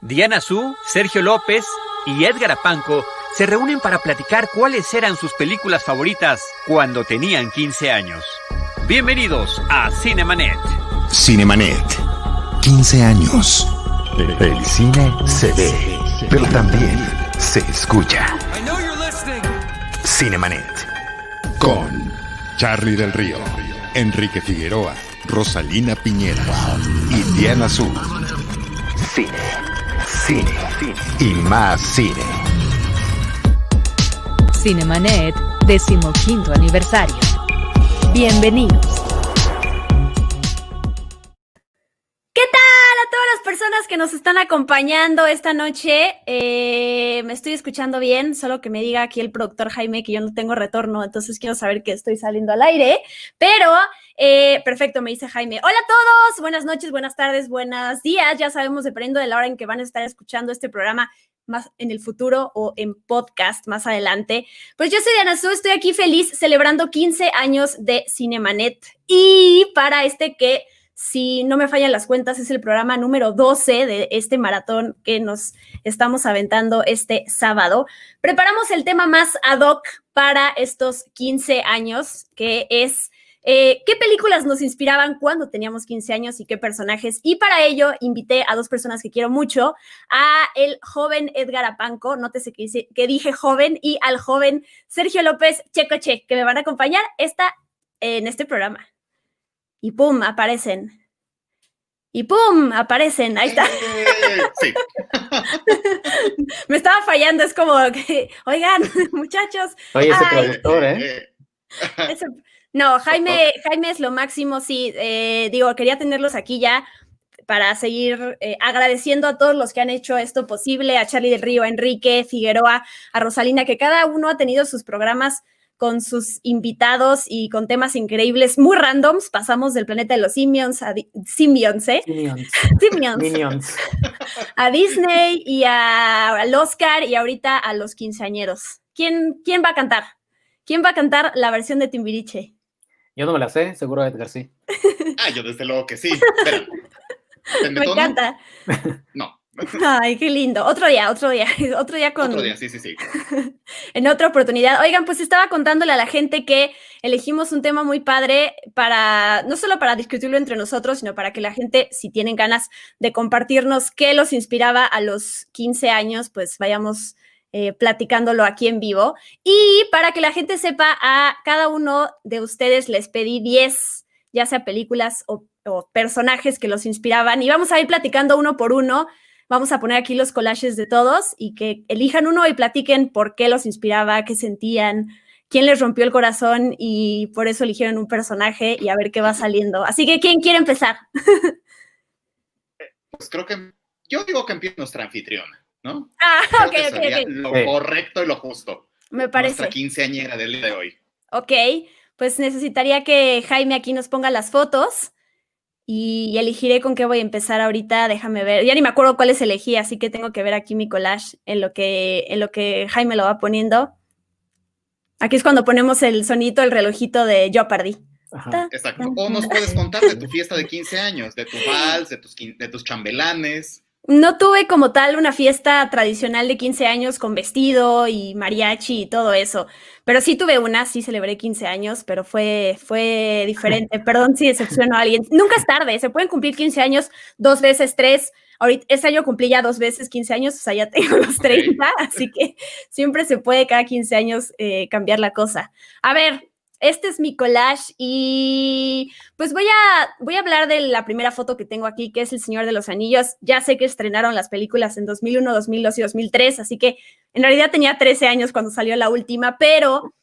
Diana Su, Sergio López y Edgar Apanco se reúnen para platicar cuáles eran sus películas favoritas cuando tenían 15 años. Bienvenidos a Cinemanet. Cinemanet. 15 años. El cine se ve, pero también se escucha. Cinemanet. Con Charlie del Río, Enrique Figueroa, Rosalina Piñera y Diana Su. Cine, cine, y más cine. Cinemanet, decimoquinto aniversario. Bienvenidos. ¿Qué tal a todas las personas que nos están acompañando esta noche? Eh, me estoy escuchando bien, solo que me diga aquí el productor Jaime que yo no tengo retorno, entonces quiero saber que estoy saliendo al aire, pero eh, perfecto, me dice Jaime. Hola a todos, buenas noches, buenas tardes, buenos días, ya sabemos dependiendo de la hora en que van a estar escuchando este programa más en el futuro o en podcast más adelante. Pues yo soy Diana Su, estoy aquí feliz celebrando 15 años de Cinemanet y para este que si no me fallan las cuentas, es el programa número 12 de este maratón que nos estamos aventando este sábado. Preparamos el tema más ad hoc para estos 15 años, que es eh, qué películas nos inspiraban cuando teníamos 15 años y qué personajes. Y para ello invité a dos personas que quiero mucho, a el joven Edgar Apanco, nótese que, dice, que dije joven, y al joven Sergio López Checoche, que me van a acompañar esta, en este programa y pum, aparecen. Y pum, aparecen. Ahí está. Sí. Me estaba fallando, es como que, oigan, muchachos. Oye, ese ay, productor, ¿eh? ese- No, Jaime, Jaime es lo máximo, sí. eh, digo, quería tenerlos aquí ya para seguir eh, agradeciendo a todos los que han hecho esto posible, a Charlie del Río, a Enrique, Figueroa, a Rosalina, que cada uno ha tenido sus programas con sus invitados y con temas increíbles, muy randoms. Pasamos del planeta de los simions a simions, ¿eh? Simions. Minions. A Disney y a- al Oscar y ahorita a los quinceañeros. ¿Quién, ¿Quién va a cantar? ¿Quién va a cantar la versión de Timbiriche? Yo no me la sé, seguro Edgar sí. Ah, yo desde luego que sí. ¿Depende Me tono? encanta. No. Ay, qué lindo. Otro día, otro día, otro día con, Otro día, sí, sí, sí. en otra oportunidad. Oigan, pues estaba contándole a la gente que elegimos un tema muy padre para, no solo para discutirlo entre nosotros, sino para que la gente, si tienen ganas de compartirnos qué los inspiraba a los 15 años, pues vayamos eh, platicándolo aquí en vivo. Y para que la gente sepa, a cada uno de ustedes les pedí 10, ya sea películas o, o personajes que los inspiraban, y vamos a ir platicando uno por uno. Vamos a poner aquí los collages de todos y que elijan uno y platiquen por qué los inspiraba, qué sentían, quién les rompió el corazón y por eso eligieron un personaje y a ver qué va saliendo. Así que, ¿quién quiere empezar? Pues creo que yo digo que empieza nuestra anfitriona, ¿no? Ah, Creo ok, que ok, sería ok. lo Sí. correcto y lo justo. Me parece. Nuestra quinceañera del día de hoy. Ok, pues necesitaría que Jaime aquí nos ponga las fotos y elegiré con qué voy a empezar ahorita. Déjame ver. Ya ni me acuerdo cuáles elegí, así que tengo que ver aquí mi collage en lo que, en lo que Jaime lo va poniendo. Aquí es cuando ponemos el sonito, el relojito de Jeopardy. Ajá. Exacto. O nos puedes contar de tu fiesta de 15 años, de tu vals, de tus, quin- de tus chambelanes. No tuve como tal una fiesta tradicional de 15 años con vestido y mariachi y todo eso, pero sí tuve una, sí celebré 15 años, pero fue, fue diferente. Perdón si decepciono a alguien. Nunca es tarde, se pueden cumplir 15 años dos veces, tres. Ahorita, este año cumplí ya dos veces 15 años, o sea, ya tengo los 30, así que siempre se puede cada 15 años eh, cambiar la cosa. A ver, este es mi collage y pues voy a, voy a hablar de la primera foto que tengo aquí, que es El Señor de los Anillos. Ya sé que estrenaron las películas en 2001, 2002 y 2003, así que en realidad tenía 13 años cuando salió la última, pero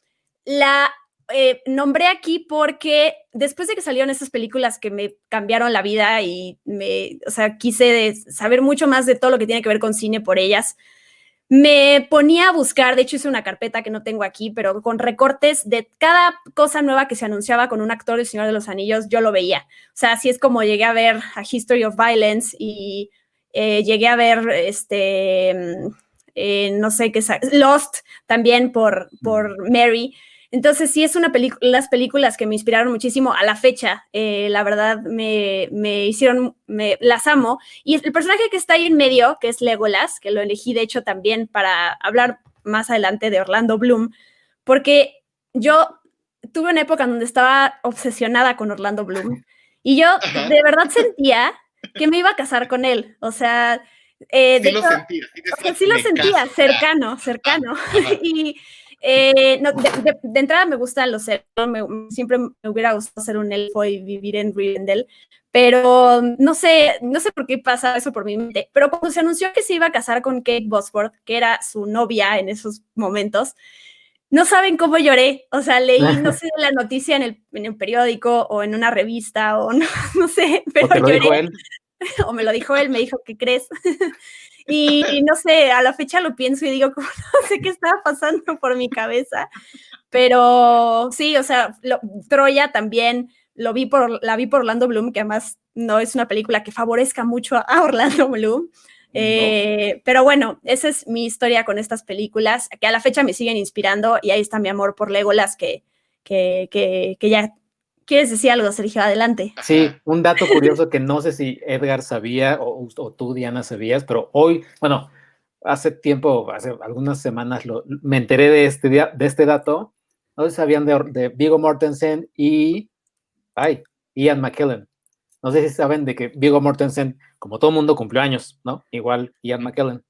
la eh, nombré aquí porque después de que salieron esas películas que me cambiaron la vida y me, o sea, quise saber mucho más de todo lo que tiene que ver con cine por ellas, me ponía a buscar, de hecho hice una carpeta que no tengo aquí, pero con recortes de cada cosa nueva que se anunciaba con un actor del Señor de los Anillos, yo lo veía. O sea, así es como llegué a ver a History of Violence y eh, llegué a ver, este, mm, eh, no sé qué, Lost también por, por Mary. Entonces sí es una película, las películas que me inspiraron muchísimo a la fecha, eh, la verdad me, me hicieron, me, las amo. Y el personaje que está ahí en medio, que es Legolas, que lo elegí de hecho también para hablar más adelante de Orlando Bloom, porque yo tuve una época donde estaba obsesionada con Orlando Bloom y yo de verdad sentía que me iba a casar con él. O sea, eh, sí, lo sentía, sí, lo sentía, cercano, cercano. y eh, de, entrada me gustan los elfos, siempre me hubiera gustado ser un elfo y vivir en Rivendell, pero no sé, no sé por qué pasa eso por mi mente. Pero cuando se anunció que se iba a casar con Kate Bosworth, que era su novia en esos momentos, no saben cómo lloré. O sea, leí, no sé, la noticia en el, en el periódico o en una revista o no, no sé, pero ¿O lloré. o me lo dijo él, me dijo, ¿qué crees? y, no sé, a la fecha lo pienso y digo, no sé qué estaba pasando por mi cabeza. Pero sí, o sea, Troya también lo vi por, la vi por Orlando Bloom, que además no es una película que favorezca mucho a Orlando Bloom. Eh, pero bueno, esa es mi historia con estas películas, que a la fecha me siguen inspirando y ahí está mi amor por Legolas, que, que, que, que ya ¿Quieres decir algo, Sergio? Adelante. Sí, un dato curioso que no sé si Edgar sabía o, tú, Diana, sabías, pero hoy, bueno, hace tiempo, hace algunas semanas, lo, me enteré de este, de este dato. No sé si sabían de, de Vigo Mortensen y ay, Ian McKellen. No sé si saben de que Vigo Mortensen, como todo mundo, cumplió años, ¿no? Igual Ian McKellen.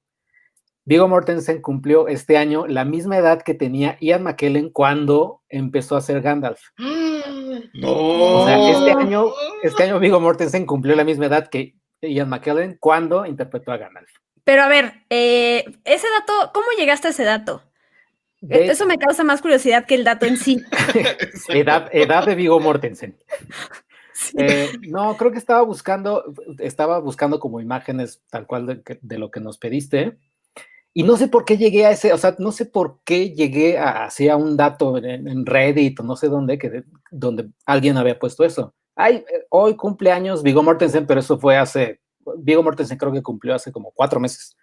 Vigo Mortensen cumplió este año la misma edad que tenía Ian McKellen cuando empezó a ser Gandalf. No. O sea, este año, este año Vigo Mortensen cumplió la misma edad que Ian McKellen cuando interpretó a Gandalf. Pero a ver, eh, ese dato, ¿cómo llegaste a ese dato? Eso me causa más curiosidad que el dato en sí. edad, edad de Vigo Mortensen. Eh, no, creo que estaba buscando, estaba buscando como imágenes tal cual de, lo que nos pediste. Y no sé por qué llegué a ese, o sea, no sé por qué llegué a, hacia un dato en, Reddit o no sé dónde, que, donde alguien había puesto eso. Ay, eh, hoy cumpleaños Vigo Mortensen, pero eso fue hace, Vigo Mortensen creo que cumplió hace como cuatro meses.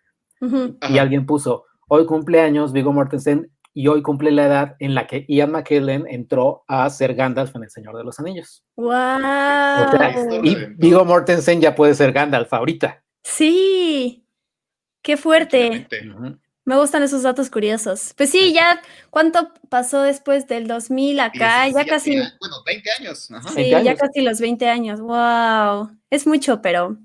Y alguien puso, hoy cumpleaños Vigo Mortensen y hoy cumple la edad en la que Ian McKellen entró a ser Gandalf en El Señor de los Anillos. ¡Wow! y Vigo Mortensen ya puede ser Gandalf ahorita. Sí, qué fuerte. Me gustan esos datos curiosos. Pues sí, ya, ¿cuánto pasó después del 2000 acá? ya casi. Bueno, 20 años. Sí, ya casi los 20 años. ¡Wow! Es mucho, pero.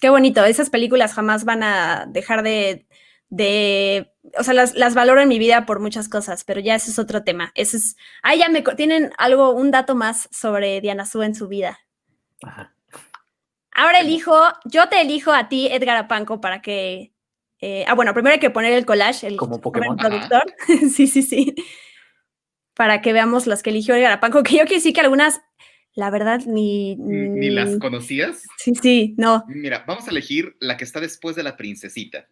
Qué bonito. Esas películas jamás van a dejar de de, o sea, las, las, valoro en mi vida por muchas cosas, pero ya ese es otro tema. Ese es, ah, ya me tienen algo, un dato más sobre Diana Su en su vida. Ahora elijo, yo te elijo a ti, Edgar Apanco, para que, eh, ah, bueno, primero hay que poner el collage, el como Pokémon productor, sí, sí, sí, para que veamos las que eligió Edgar Apanco, que yo que sí que algunas, la verdad, ni, ni... las conocías? Sí, sí, no. Mira, vamos a elegir la que está después de la princesita.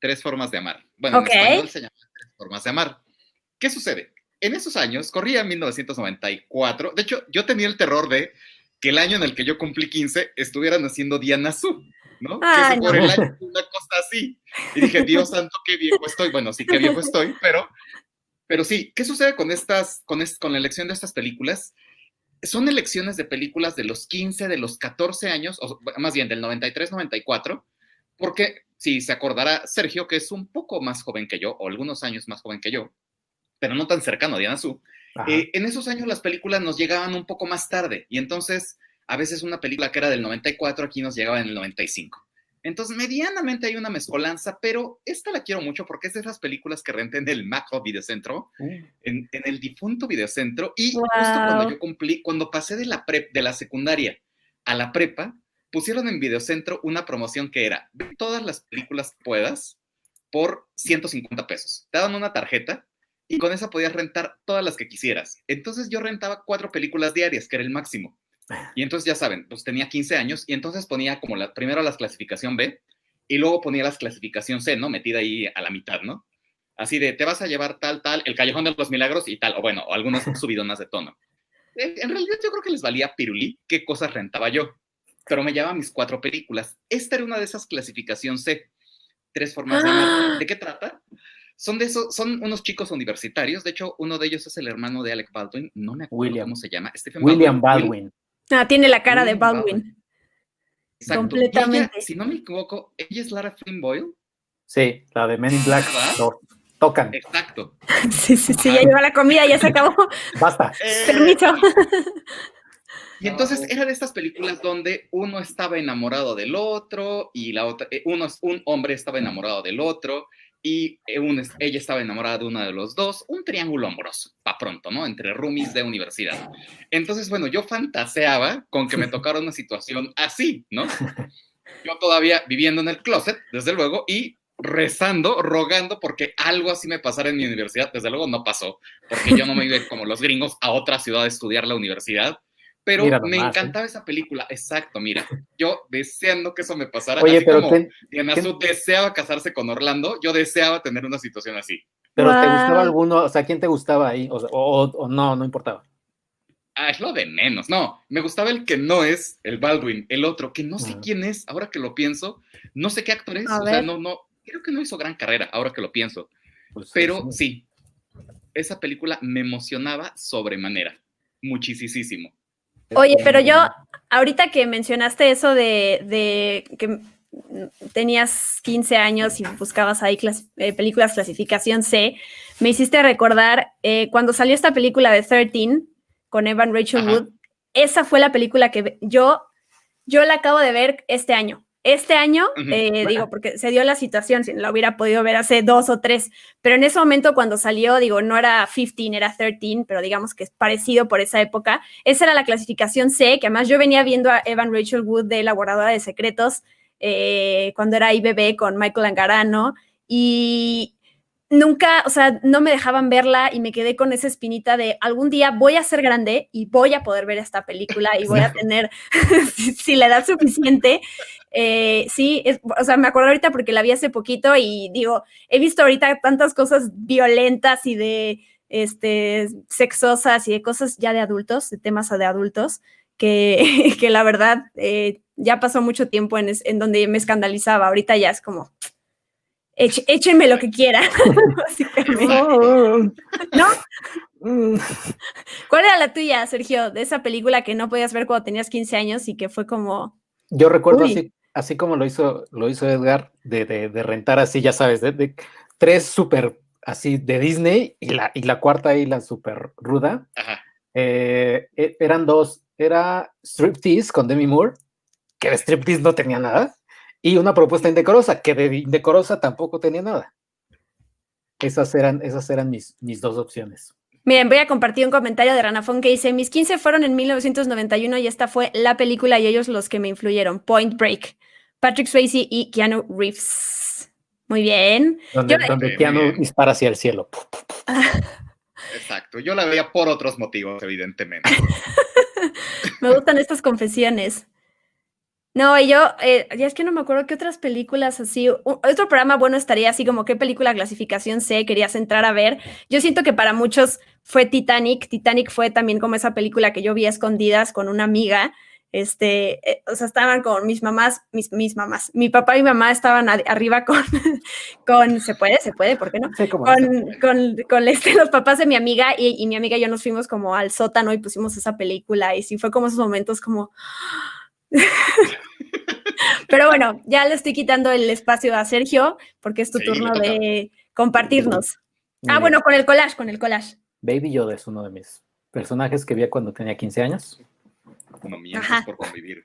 Tres formas de amar. Bueno, en español se llama Tres formas de amar. ¿Qué sucede? En esos años, corría 1994. De hecho, yo tenía el terror de que el año en el que yo cumplí 15 estuvieran haciendo Diana Su, ¿no? que por el año, una cosa así. Y dije, Dios santo, qué viejo estoy. Bueno, sí, qué viejo estoy, pero, pero sí, ¿qué sucede con estas, con, con la elección de estas películas? Son elecciones de películas de los 15, de los 14 años, o más bien del 93, 94, porque si se acordará Sergio, que es un poco más joven que yo, o algunos años más joven que yo, pero no tan cercano a Diana Su, eh, en esos años las películas nos llegaban un poco más tarde, y entonces a veces una película que era del 94 aquí nos llegaba en el 95. Entonces, medianamente hay una mezcolanza, pero esta la quiero mucho porque es de esas películas que renté en el Macro Videocentro, uh. en, en, el difunto Videocentro, y justo cuando yo cumplí, cuando pasé de la, prep, de la secundaria a la prepa, pusieron en Videocentro una promoción que era, ve todas las películas que puedas por 150 pesos. Te daban una tarjeta y con esa podías rentar todas las que quisieras. Entonces yo rentaba cuatro películas diarias, que era el máximo. Y entonces ya saben, pues tenía 15 años y entonces ponía como la, primero las clasificación B y luego ponía las clasificación C, ¿no? Metida ahí a la mitad, ¿no? Así de, te vas a llevar tal, tal, el Callejón de los Milagros y tal, o bueno, o algunos más de tono. Eh, en realidad yo creo que les valía pirulí qué cosas rentaba yo pero me lleva mis cuatro películas. Esta era una de esas clasificación C. Tres formas de amar. ¡Ah! ¿De qué trata? Son de esos, son unos chicos universitarios. De hecho, uno de ellos es el hermano de Alec Baldwin. No me acuerdo cómo se llama. William Baldwin. Ah, tiene la cara de Baldwin. Completamente. si no me equivoco, ella es Lara Flynn Boyle. Sí, la de Men in Black. tocan. Exacto. Sí, sí, sí, ya lleva la comida, ya se acabó. Basta. Eh, Permiso. Y entonces era de estas películas donde uno estaba enamorado del otro y la otra, eh, uno, un hombre estaba enamorado del otro y eh, ella estaba enamorada de uno de los dos, un triángulo amoroso, pa' pronto, ¿no? Entre roomies de universidad. Entonces, bueno, yo fantaseaba con que me tocara una situación así, ¿no? Yo todavía viviendo en el closet, desde luego, y rezando, rogando porque algo así me pasara en mi universidad. Desde luego no pasó, porque yo no me iba como los gringos a otra ciudad a estudiar la universidad. Pero me ¿eh? encantaba esa película, exacto, mira, yo deseando que eso me pasara, Oye, pero como Diana deseaba casarse con Orlando, yo deseaba tener una situación así. Pero ¿te gustaba alguno? O sea, ¿quién te gustaba ahí? O, no, no importaba. Ah, es lo de menos. No, me gustaba el que no es el Baldwin, el otro, que no sé quién es, ahora que lo pienso, no sé qué actor es, o sea, no, no, creo que no hizo gran carrera, ahora que lo pienso. Pues pero sí, esa película me emocionaba sobremanera, muchísimo. Oye, pero yo, ahorita que mencionaste eso de, que tenías 15 años y buscabas ahí eh, películas clasificación C, me hiciste recordar eh, cuando salió esta película de 13 con Evan Rachel Wood, esa fue la película que yo, yo la acabo de ver este año. Este año, eh, digo, porque se dio la situación, si la hubiera podido ver hace dos o tres, pero en ese momento cuando salió, digo, no era 15, era 13, pero digamos que es parecido por esa época. Esa era la clasificación C, que además yo venía viendo a Evan Rachel Wood de Elaboradora de Secretos eh, cuando era IBB con Michael Angarano y nunca, o sea, no me dejaban verla y me quedé con esa espinita de algún día voy a ser grande y voy a poder ver esta película y voy a tener, si, la edad suficiente, eh, sí, o sea, me acuerdo ahorita porque la vi hace poquito y digo, he visto ahorita tantas cosas violentas y de, este, sexosas y de cosas ya de adultos, de temas de adultos, que, que la verdad eh, ya pasó mucho tiempo en, en donde me escandalizaba, ahorita ya es como échenme lo que quieran, ¿No? Mm. ¿Cuál era la tuya, Sergio, de esa película que no podías ver cuando tenías 15 años y que fue como... Yo recuerdo así, así como lo hizo, lo hizo Edgar, de, de, rentar así, ya sabes, de, tres súper así de Disney y la, y la cuarta y la súper ruda. Eh, e, eran dos, era Striptease con Demi Moore, que de Striptease no tenía nada y una propuesta indecorosa, que de indecorosa tampoco tenía nada. Esas eran, esas eran mis, mis dos opciones. Miren, voy a compartir un comentario de Ranafón que dice, mis 15 fueron en 1991 y esta fue la película y ellos los que me influyeron, Point Break, Patrick Swayze y Keanu Reeves. Muy bien. Donde, Keanu dispara hacia el cielo. Exacto, yo la veía por otros motivos, evidentemente. me gustan estas confesiones. No, y yo, eh, ya es que no me acuerdo qué otras películas así. otro programa bueno estaría así como qué película clasificación C querías entrar a ver. Yo siento que para muchos fue Titanic. Titanic fue también como esa película que yo vi a escondidas con una amiga. Este, eh, o sea, estaban con mis mamás, mis, mis mamás. Mi papá y mi mamá estaban arriba con, con, se puede, se puede, ¿por qué no? con, con, con este, los papás de mi amiga y, y mi amiga y yo nos fuimos como al sótano y pusimos esa película y sí fue como esos momentos como Pero bueno, ya le estoy quitando el espacio a Sergio porque es tu turno de compartirnos. Ah, bueno, con el collage, con el collage. Baby Yoda es uno de mis personajes que vi cuando tenía 15 años. No mientes por convivir.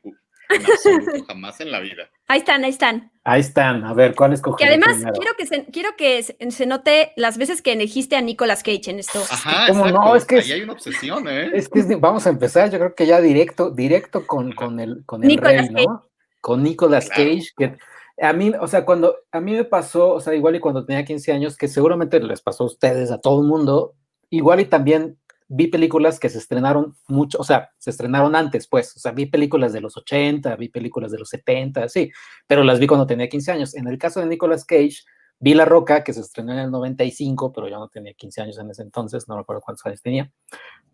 En absoluto, jamás en la vida. Ahí están, ahí están. Ahí están. A ver, ¿cuál escogí? Que además quiero que, se, quiero que se, note las veces que elegiste a Nicolas Cage en esto. Ajá, no, es que Ahí hay una obsesión, ¿eh? Es que vamos a empezar, yo creo que ya directo, directo con, con el, con el rey, ¿no? Con Nicolas Cage, que a mí, o sea, cuando a mí me pasó, o sea, igual y cuando tenía 15 años, que seguramente les pasó a ustedes, a todo el mundo, igual y también vi películas que se estrenaron mucho, o sea, se estrenaron antes, pues, o sea, vi películas de los 80, vi películas de los 70, sí, pero las vi cuando tenía 15 años. En el caso de Nicolas Cage, vi La Roca, que se estrenó en el 95, pero yo no tenía 15 años en ese entonces, no recuerdo cuántos años tenía,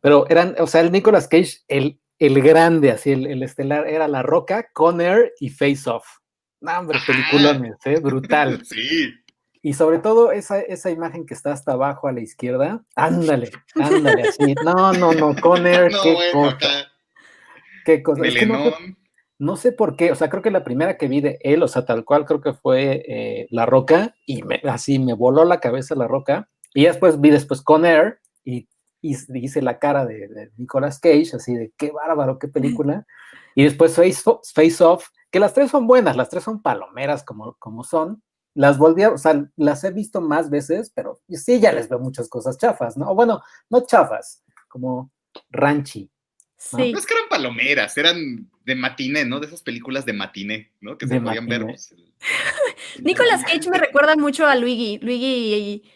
pero eran, o sea, el Nicolas Cage, el, el grande, así, el, estelar, era La Roca, Conner y Face Off. No, hombre, peliculones, ¿eh? Brutal. Sí. Y sobre todo esa, esa imagen que está hasta abajo a la izquierda, ándale, ándale, así. No, no, no, Conner, qué cosa. Qué cosa. Es que no, sé por qué, o sea, creo que la primera que vi de él, o sea, tal cual creo que fue eh, La Roca, y así me voló la cabeza La Roca. Y después vi después Conner, y, y hice la cara de, de Nicolas Cage, así de qué bárbaro, qué película. Y después Face, Face Off, que las tres son buenas, las tres son palomeras como, como son. Las volví a, o sea, las he visto más veces, pero sí ya les veo muchas cosas chafas, ¿no? bueno, no chafas, como ranchi. ¿no? Sí. No es que eran palomeras, eran de matiné, ¿no? De esas películas de matiné, ¿no? Que se podían ver. Nicolas Cage me recuerda mucho a Luigi, Luigi y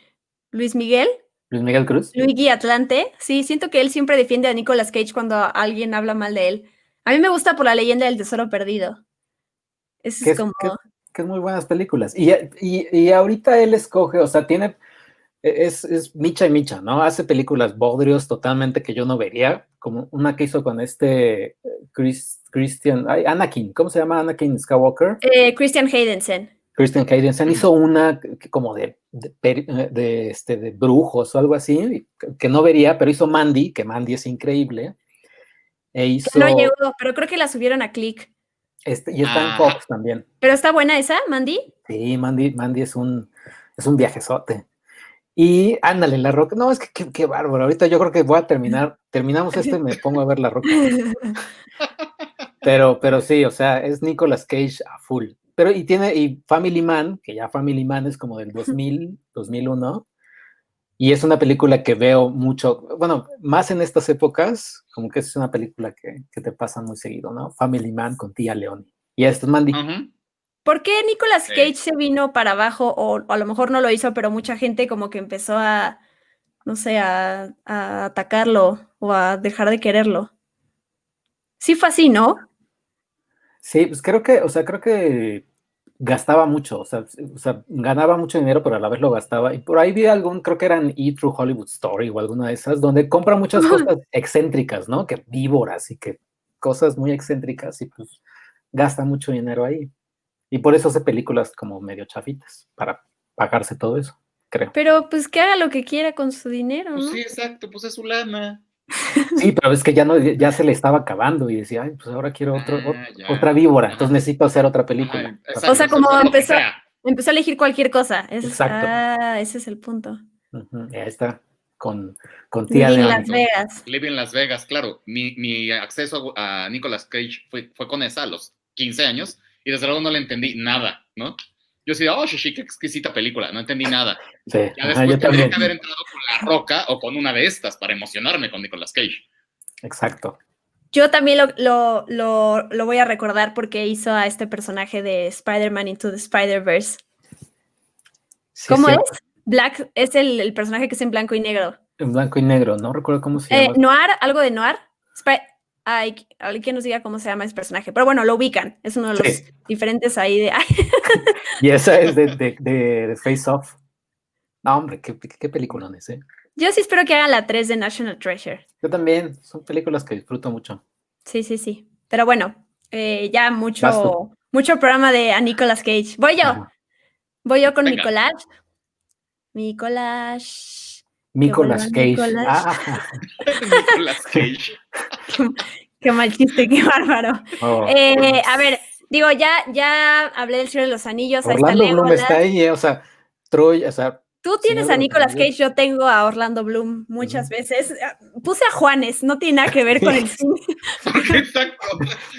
Luis Miguel. Luis Miguel Cruz. Luigi Atlante. Sí, siento que él siempre defiende a Nicolas Cage cuando alguien habla mal de él. A mí me gusta por la leyenda del tesoro perdido. Es, es como. Que, es muy buenas películas. Y, y, ahorita él escoge, o sea, tiene. Es, es, micha y micha, ¿no? Hace películas bodrios totalmente que yo no vería, como una que hizo con este Chris, Christian, ay, Anakin, ¿cómo se llama Anakin Skywalker? Eh, Christian Haydensen. Christian Haydensen hizo una como de, de, este, de brujos o algo así, que no vería, pero hizo Mandy, que Mandy es increíble. E no llegó, pero creo que la subieron a Click. Este, y está en ah. Fox también. ¿Pero está buena esa, Mandy? Sí, Mandy, Mandy es un, es un viajezote. Y ándale, La Roca. No, es que qué, bárbaro. Ahorita yo creo que voy a terminar. Terminamos esto y me pongo a ver La Roca. Pero, pero sí, o sea, es Nicolas Cage a full. Pero y tiene, y Family Man, que ya Family Man es como del 2000, 2001, y es una película que veo mucho, bueno, más en estas épocas, como que es una película que, te pasa muy seguido, ¿no? Family Man con tía Leoni. Y esto es Mandy. ¿Por qué Nicolas Cage se vino para abajo? O, a lo mejor no lo hizo, pero mucha gente como que empezó a, no sé, a, a atacarlo o a dejar de quererlo. Sí fue así, ¿no? Sí, pues creo que, o sea, creo que gastaba mucho, o sea, ganaba mucho dinero, pero a la vez lo gastaba. Y por ahí vi algún, creo que eran E True Hollywood Story o alguna de esas, donde compra muchas cosas excéntricas, ¿no? Que víboras y que cosas muy excéntricas y pues gasta mucho dinero ahí. Y por eso hace películas como medio chafitas, para pagarse todo eso, creo. Pero pues que haga lo que quiera con su dinero, pues ¿no? sí, exacto, pues es su lana. Sí, pero es que ya no, ya se le estaba acabando y decía, ay, pues ahora quiero otro, ah, otra víbora, entonces necesito hacer otra película. o sea, como empezó, empezó a elegir cualquier cosa. exacto. Ah, ese es el punto. ya está, con, con tía Living Las Vegas. Living Las Vegas, claro. Mi, mi acceso a, Nicolas Cage fue, fue con esa a los 15 años y desde luego no le entendí nada, ¿no? Yo decía, oh, shishi, qué exquisita película, no entendí nada. Sí, ya después tendría que haber entrado con La Roca o con una de estas para emocionarme con Nicolas Cage. Exacto. Yo también lo, lo, lo, voy a recordar porque hizo a este personaje de Spider-Man Into the Spider-Verse. ¿Cómo es? Black es el, el, personaje que es en blanco y negro. En blanco y negro, no recuerdo cómo se eh, llama. Noir, algo de Noir. Ay, alguien nos diga cómo se llama ese personaje. Pero bueno, lo ubican. Es uno de los diferentes ahí de. y esa es de, de, Face Off. No, hombre, qué, qué película es, ¿eh? Yo sí espero que hagan la 3 de National Treasure. Yo también. Son películas que disfruto mucho. Sí, sí, sí. Pero bueno, eh, ya mucho, mucho programa de a Nicolas Cage. Voy yo. Voy yo con Nicolás. Nicolás. Nicolas Cage. Ah. Nicolas Cage. qué, mal chiste, qué bárbaro. Oh, eh, a ver, digo, ya, ya hablé del Señor de los Anillos. Orlando ahí está Bloom está ahí, eh, o sea, Troy, o sea, Tú tienes a Nicolas Cage, yo tengo a Orlando Bloom muchas veces. Puse a Juanes, no tiene nada que ver con el cine.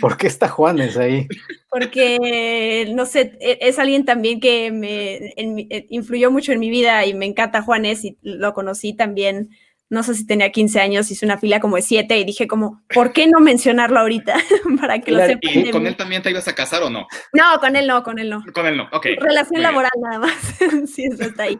¿Por qué está Juanes ahí? Porque, no sé, e, es alguien también que me eh, influyó mucho en mi vida y me encanta Juanes y lo conocí también. No sé si tenía 15 años, hice una fila como de 7 y dije como, ¿por qué no mencionarlo ahorita? Para que lo sepan. ¿Y con él también te ibas a casar o no? No, con él no, con él no. Con él no, ok. Relación laboral nada más. sí, eso está ahí.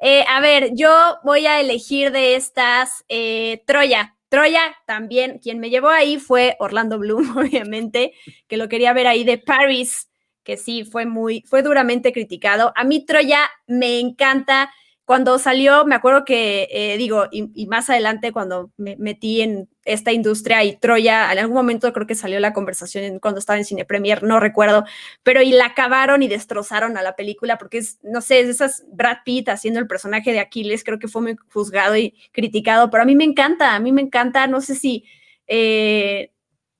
Eh, a ver, yo voy a elegir de estas eh, Troya. Troya también, quien me llevó ahí fue Orlando Bloom, obviamente, que lo quería ver ahí de Paris, que sí, fue muy, fue duramente criticado. A mí Troya me encanta cuando salió, me acuerdo que, eh, digo, y, más adelante cuando me metí en esta industria y Troya, en algún momento creo que salió la conversación cuando estaba en Cine Premier, no recuerdo, pero y la acabaron y destrozaron a la película porque es, no sé, es esas Brad Pitt haciendo el personaje de Aquiles, creo que fue muy juzgado y criticado, pero a mí me encanta, a mí me encanta, no sé si... Eh,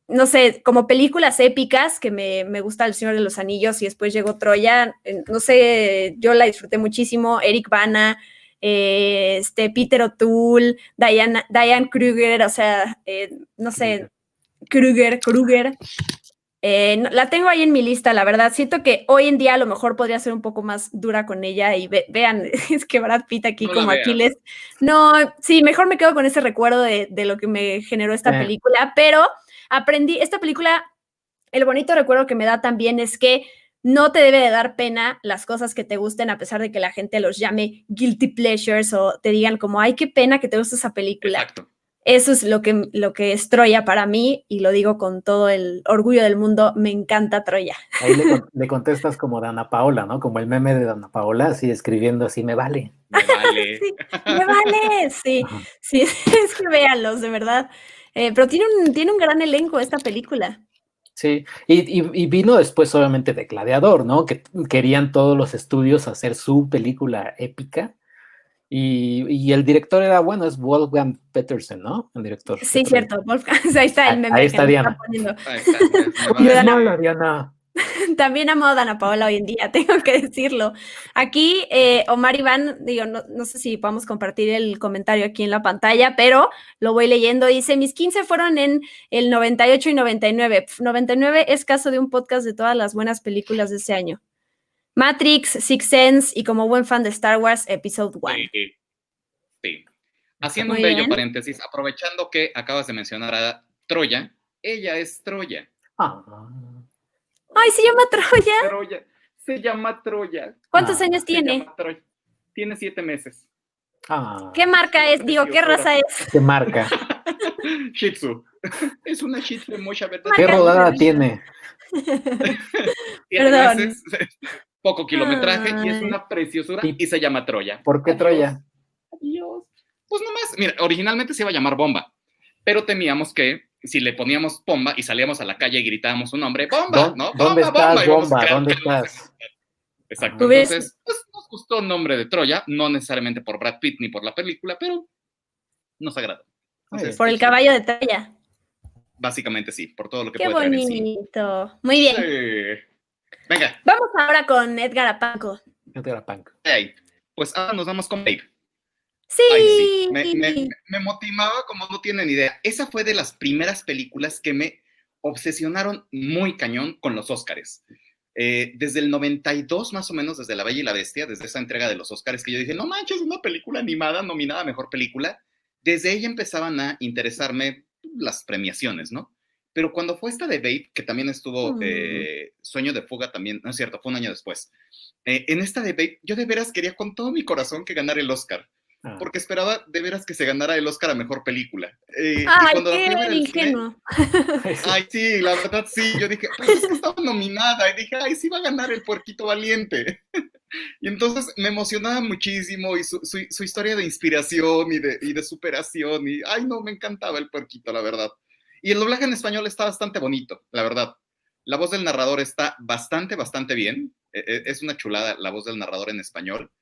no sé, como películas épicas, que me, me, gusta El Señor de los Anillos y después llegó Troya, eh, no sé, yo la disfruté muchísimo, Eric Bana, eh, este, Peter O'Toole, Diane, Diane Kruger, o sea, eh, no sé, Kruger, Kruger. la tengo ahí en mi lista, la verdad. Siento que hoy en día a lo mejor podría ser un poco más dura con ella y vean, es que Brad Pitt aquí como Aquiles. No, sí, mejor me quedo con ese recuerdo de, de lo que me generó esta película, pero aprendí, esta película, el bonito recuerdo que me da también es que no te debe de dar pena las cosas que te gusten, a pesar de que la gente los llame guilty pleasures o te digan como, ay, qué pena que te guste esa película. Exacto. Eso es lo que, lo que es Troya para mí y lo digo con todo el orgullo del mundo, me encanta Troya. Ahí le, contestas como Dana Paola, ¿no? Como el meme de Dana Paola, así escribiendo así, me vale. Me vale. sí, me vale, sí, sí, es que véanlos, de verdad. Eh, pero tiene un, tiene un gran elenco esta película. Sí, y, vino después obviamente de Gladiador, ¿no? Que querían todos los estudios hacer su película épica. Y, el director era, bueno, es Wolfgang Petersen, ¿no? El director. Sí, cierto, Wolfgang. Ahí está el meme. Ahí está Diana. Ahí está, Diana. También amo a Dana Paola hoy en día, tengo que decirlo. Aquí, eh, Omar Iván, digo, no, sé si podemos compartir el comentario aquí en la pantalla, pero lo voy leyendo. Dice, mis 15 fueron en el 98 y 99. 99 es caso de un podcast de todas las buenas películas de ese año. Matrix, Six Sense y como buen fan de Star Wars, Episode 1. Sí, Haciendo un bello paréntesis, aprovechando que acabas de mencionar a Troya, ella es Troya. Ah. Ay, se llama Troya. Troya. Se llama Troya. ¿Cuántos ah, años tiene? Tiene siete meses. Ah. ¿Qué marca es? Digo, ¿qué raza es? ¿Qué marca? Shih Tzu. Es una Shih Tzu mucha verdad. ¿Qué rodada tiene? tiene Perdón. poco kilometraje y es una preciosura y, se llama Troya. ¿Por qué Troya? Adiós. Pues nomás, mira, originalmente se iba a llamar Bomba, pero temíamos que si le poníamos bomba y salíamos a la calle y gritábamos un nombre, bomba, ¿no? ¿Dónde estás, bomba? ¿Dónde estás? Exacto. Entonces, pues nos gustó el nombre de Troya, no necesariamente por Brad Pitt ni por la película, pero nos agradó. por el caballo de Troya. Básicamente sí, por todo lo que Qué puede bonito. Muy bien. Venga. Vamos ahora con Edgar Apanco. Edgar Apanco. Pues ahora nos vamos con Babe. Sí. Me, motivaba como no tienen idea. Esa fue de las primeras películas que me obsesionaron muy cañón con los Óscares. Eh, desde el 92 más o menos, desde La Bella y la Bestia, desde esa entrega de los Óscares que yo dije, no manches, una película animada nominada a Mejor Película, desde ella empezaban a interesarme las premiaciones, ¿no? Pero cuando fue esta de Babe, que también estuvo mm. eh, Sueño de Fuga, también, no es cierto, fue un año después. Eh, en esta de Babe, yo de veras quería con todo mi corazón que ganara el Oscar. Ah. porque esperaba de veras que se ganara el Oscar a Mejor Película. Eh, Ay, qué ingenuo. ay, sí, la verdad sí, yo dije, pues es que estaba nominada, y dije, ay, sí va a ganar el Puerquito Valiente. y entonces me emocionaba muchísimo, y su, su, historia de inspiración y de, y de superación, y, ay, no, me encantaba el Puerquito, la verdad. Y el doblaje en español está bastante bonito, la verdad. La voz del narrador está bastante, bastante bien. E, e, es una chulada la voz del narrador en español.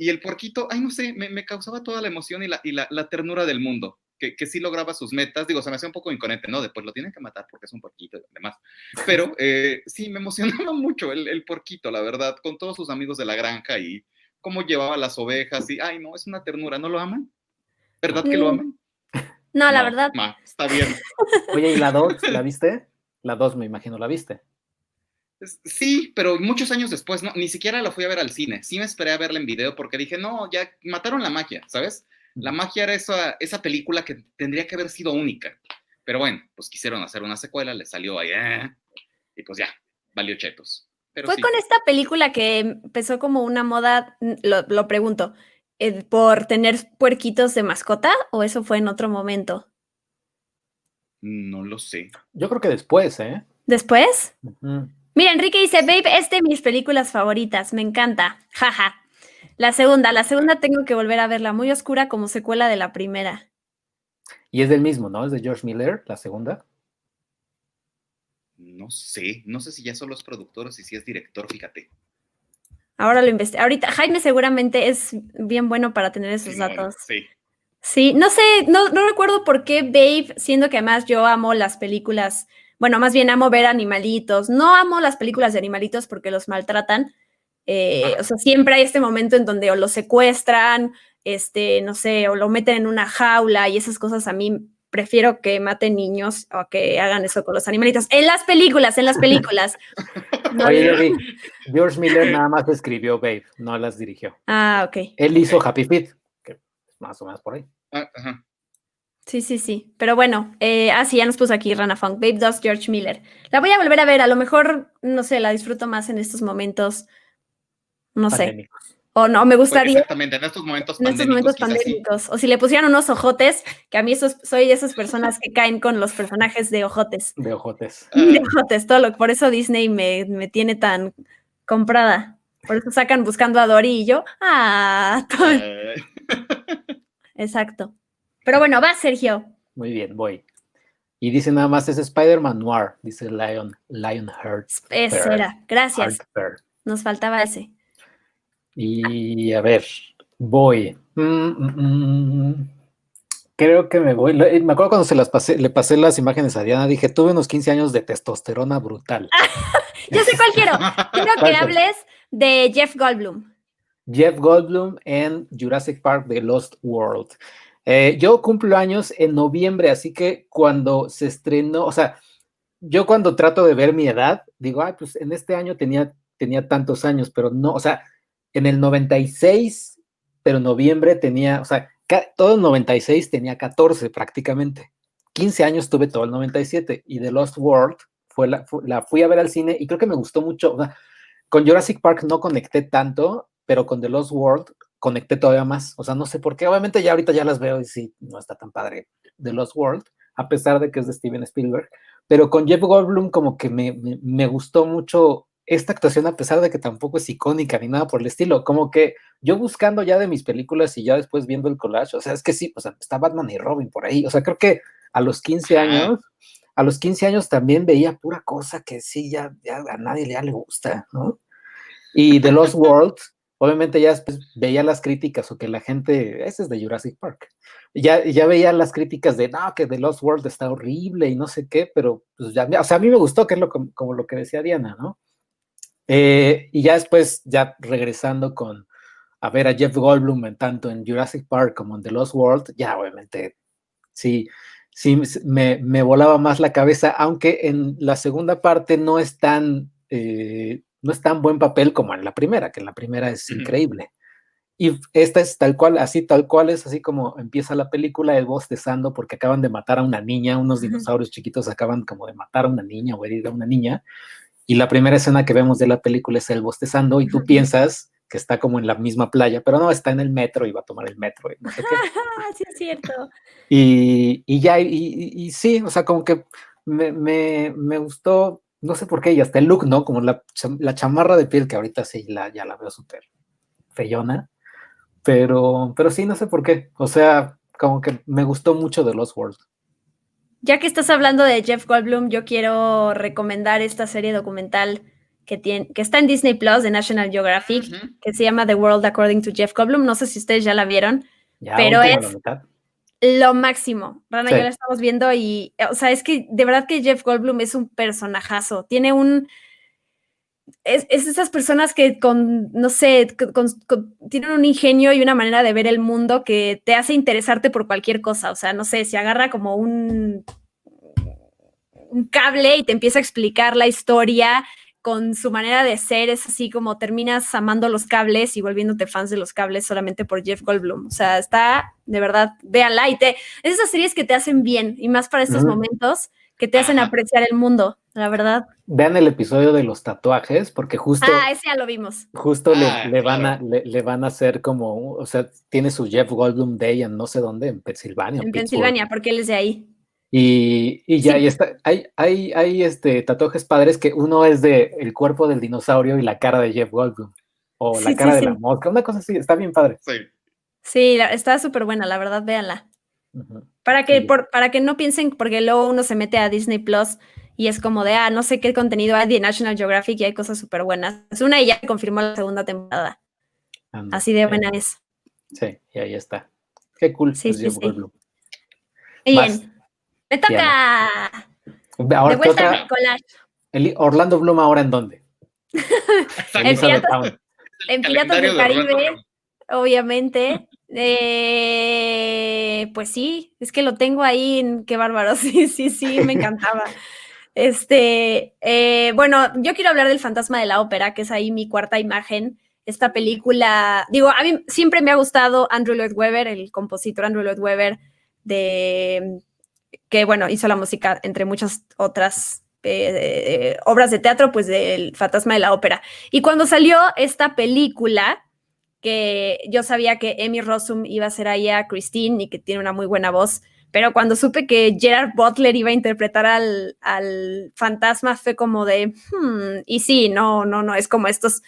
Y el porquito, ay, no sé, me, causaba toda la emoción y la, y la, ternura del mundo, que, que, sí lograba sus metas. Digo, se me hacía un poco inconente, ¿no? Después lo tienen que matar porque es un porquito y demás. Pero eh, sí, me emocionaba mucho el, el porquito, la verdad, con todos sus amigos de la granja y cómo llevaba las ovejas y, ay, no, es una ternura, ¿no lo aman? ¿Verdad que lo aman? No, la verdad. está bien. Oye, ¿y la dos, la viste? La dos, me imagino, ¿la viste? Sí, pero muchos años después, no, ni siquiera la fui a ver al cine. Sí me esperé a verla en video porque dije, no, ya mataron la magia, ¿sabes? La magia era esa, esa película que tendría que haber sido única. Pero bueno, pues quisieron hacer una secuela, le salió ahí, eh, y pues ya, valió chetos. ¿Fue con esta película que empezó como una moda, lo, pregunto, eh, por tener puerquitos de mascota o eso fue en otro momento? No lo sé. Yo creo que después, ¿eh? ¿Después? Mira, Enrique dice, Babe, es de mis películas favoritas, me encanta, jaja. La segunda, la segunda tengo que volver a verla, muy oscura como secuela de la primera. Y es del mismo, ¿no? Es de George Miller, la segunda. No sé, no sé si ya son los productores y si es director, fíjate. Ahora lo investigo. Ahorita, Jaime seguramente es bien bueno para tener esos datos. sí. Sí, no sé, no, no recuerdo por qué Babe, siendo que además yo amo las películas, bueno, más bien amo ver animalitos. No amo las películas de animalitos porque los maltratan. Eh, o sea, siempre hay este momento en donde o lo secuestran, este, no sé, o lo meten en una jaula y esas cosas a mí prefiero que maten niños o que hagan eso con los animalitos. En las películas, en las películas. Oye, George Miller nada más escribió Babe, no las dirigió. Ah, ok. Él hizo Happy Feet más o menos por ahí. Ah, sí, sí, sí. Pero bueno, eh, ah, sí, ya nos puso aquí Rana Funk, Babe Does George Miller. La voy a volver a ver, a lo mejor, no sé, la disfruto más en estos momentos, no sé. O no, me pues gustaría. exactamente, en estos momentos en estos momentos pandémicos. O si le pusieran unos ojotes, que a mí soy de esas personas que caen con los personajes de ojotes. De ojotes. De ojotes, todo lo, por eso Disney me, me tiene tan comprada. Por eso sacan buscando a Dory y yo, ah, todo. Exacto. Pero bueno, va, Sergio. Muy bien, voy. Y dice nada más, es Spider-Man Noir, dice Lion, Lionheart. Ese era, gracias. Nos faltaba ese. Y a ver, voy. Mm, mm, mm. Creo que me voy. Me acuerdo cuando se las pasé, le pasé las imágenes a Diana, dije, tuve unos 15 años de testosterona brutal. Yo sé cuál quiero. Quiero que hables de Jeff Goldblum. Jeff Goldblum en Jurassic Park The Lost World. Eh, yo cumplo años en noviembre, así que cuando se estrenó, o sea, yo cuando trato de ver mi edad, digo, ay, pues en este año tenía, tenía tantos años, pero no, o sea, en el 96, pero noviembre tenía, o sea, todo el 96 tenía 14 prácticamente. 15 años tuve todo el 97 y The Lost World fue la, la fui a ver al cine y creo que me gustó mucho. con Jurassic Park no conecté tanto, pero con The Lost World conecté todavía más. O sea, no sé por qué. Obviamente ya ahorita ya las veo y sí, no está tan padre The Lost World, a pesar de que es de Steven Spielberg. Pero con Jeff Goldblum como que me, me, gustó mucho esta actuación, a pesar de que tampoco es icónica ni nada por el estilo. Como que yo buscando ya de mis películas y ya después viendo el collage, o sea, es que sí, o sea, está Batman y Robin por ahí. O sea, creo que a los 15 años, a los 15 años también veía pura cosa que sí, ya, ya a nadie ya le gusta, ¿no? Y The Lost World, obviamente ya veía las críticas o que la gente, ese es de Jurassic Park, ya, ya veía las críticas de, no, que The Lost World está horrible y no sé qué, pero pues ya, o sea, a mí me gustó, que es lo, como, lo que decía Diana, ¿no? Eh, y ya después, ya regresando con, a ver a Jeff Goldblum tanto en Jurassic Park como en The Lost World, ya obviamente, sí, sí, me, me volaba más la cabeza, aunque en la segunda parte no es tan... Eh, no es tan buen papel como en la primera, que en la primera es increíble. Y esta es tal cual, así tal cual es así como empieza la película, el bostezando porque acaban de matar a una niña, unos dinosaurios chiquitos acaban como de matar a una niña o herir a una niña. Y la primera escena que vemos de la película es el bostezando y tú piensas que está como en la misma playa, pero no, está en el metro y va a tomar el metro. Y no sé qué. sí, es cierto. Y, y ya, y, y, sí, o sea, como que me, me, me gustó no sé por qué, y hasta el look, ¿no? Como la, chamarra de piel, que ahorita sí la, ya la veo súper feyona, pero, pero sí, no sé por qué. O sea, como que me gustó mucho de Lost World. Ya que estás hablando de Jeff Goldblum, yo quiero recomendar esta serie documental que, tiene, que está en Disney Plus de National Geographic, que se llama The World According to Jeff Goldblum. No sé si ustedes ya la vieron, pero es, lo máximo. Rana, ya la estamos viendo y, o sea, es que de verdad que Jeff Goldblum es un personajazo. Tiene un. Es, esas personas que con, no sé, tienen un ingenio y una manera de ver el mundo que te hace interesarte por cualquier cosa. O sea, no sé, si agarra como un, un cable y te empieza a explicar la historia con su manera de ser, es así como terminas amando los cables y volviéndote fans de los cables solamente por Jeff Goldblum. O sea, está, de verdad, véanla. Y te, es esas series que te hacen bien, y más para estos momentos, que te hacen apreciar el mundo, la verdad. Vean el episodio de los tatuajes, porque justo... Ah, ese ya lo vimos. Justo le, ah, van a, le, van a hacer como, o sea, tiene su Jeff Goldblum Day en no sé dónde, en Pensilvania. En Pensilvania, porque él es de ahí. Y, y ya, está. Hay, hay, hay este, tatuajes padres que uno es de el cuerpo del dinosaurio y la cara de Jeff Goldblum. o La cara de la mosca, una cosa así, está bien padre. Sí. Sí, está súper buena, la verdad, véanla. Para que, para que no piensen, porque luego uno se mete a Disney Plus y es como de, ah, no sé qué contenido hay de National Geographic y hay cosas súper buenas. Es una y ya confirmó la segunda temporada. Así de buena es. Sí, y ahí está. Qué cool. Sí, sí, sí. Bien. Me toca. Ahora, de vuelta El Orlando Bloom ahora en dónde? en Piratas, en Piratas del Caribe, obviamente. Eh, pues sí, es que lo tengo ahí, qué bárbaro, sí, sí, sí, me encantaba. Este, eh, bueno, yo quiero hablar del fantasma de la ópera, que es ahí mi cuarta imagen. Esta película, digo, a mí siempre me ha gustado Andrew Lloyd Webber, el compositor Andrew Lloyd Webber, de que bueno, hizo la música entre muchas otras eh, obras de teatro, pues del fantasma de la ópera. Y cuando salió esta película, que yo sabía que Emmy Rossum iba a ser ahí a Christine y que tiene una muy buena voz, pero cuando supe que Gerard Butler iba a interpretar al, al fantasma fue como de, hmm, y sí, no, no, no, es como estos,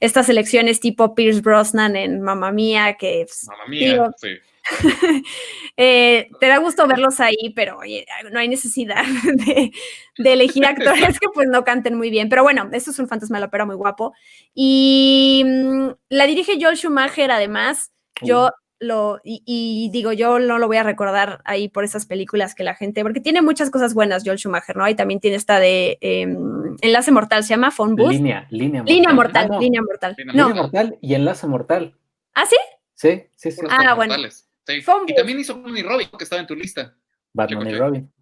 estas elecciones tipo Pierce Brosnan en Mamma Mía, que... Pues, Mamma Mía, sí. Eh, te da gusto verlos ahí, pero oye, no hay necesidad de, elegir actores que pues no canten muy bien. Pero bueno, eso es un fantasma de la ópera muy guapo. Y mm, la dirige Joel Schumacher, además. Yo lo, y, digo, yo no lo voy a recordar ahí por esas películas que la gente, porque tiene muchas cosas buenas Joel Schumacher, ¿no? Y también tiene esta de em, Enlace Mortal, se llama Phone Booth. Línea, línea mortal. Línea mortal, ah, línea mortal. Línea mortal y Enlace Mortal. ¿Ah, sí? Sí, sí, sí. Ah, bueno. Y también hizo Batman y Robin, que estaba en tu lista. Batman y Robin.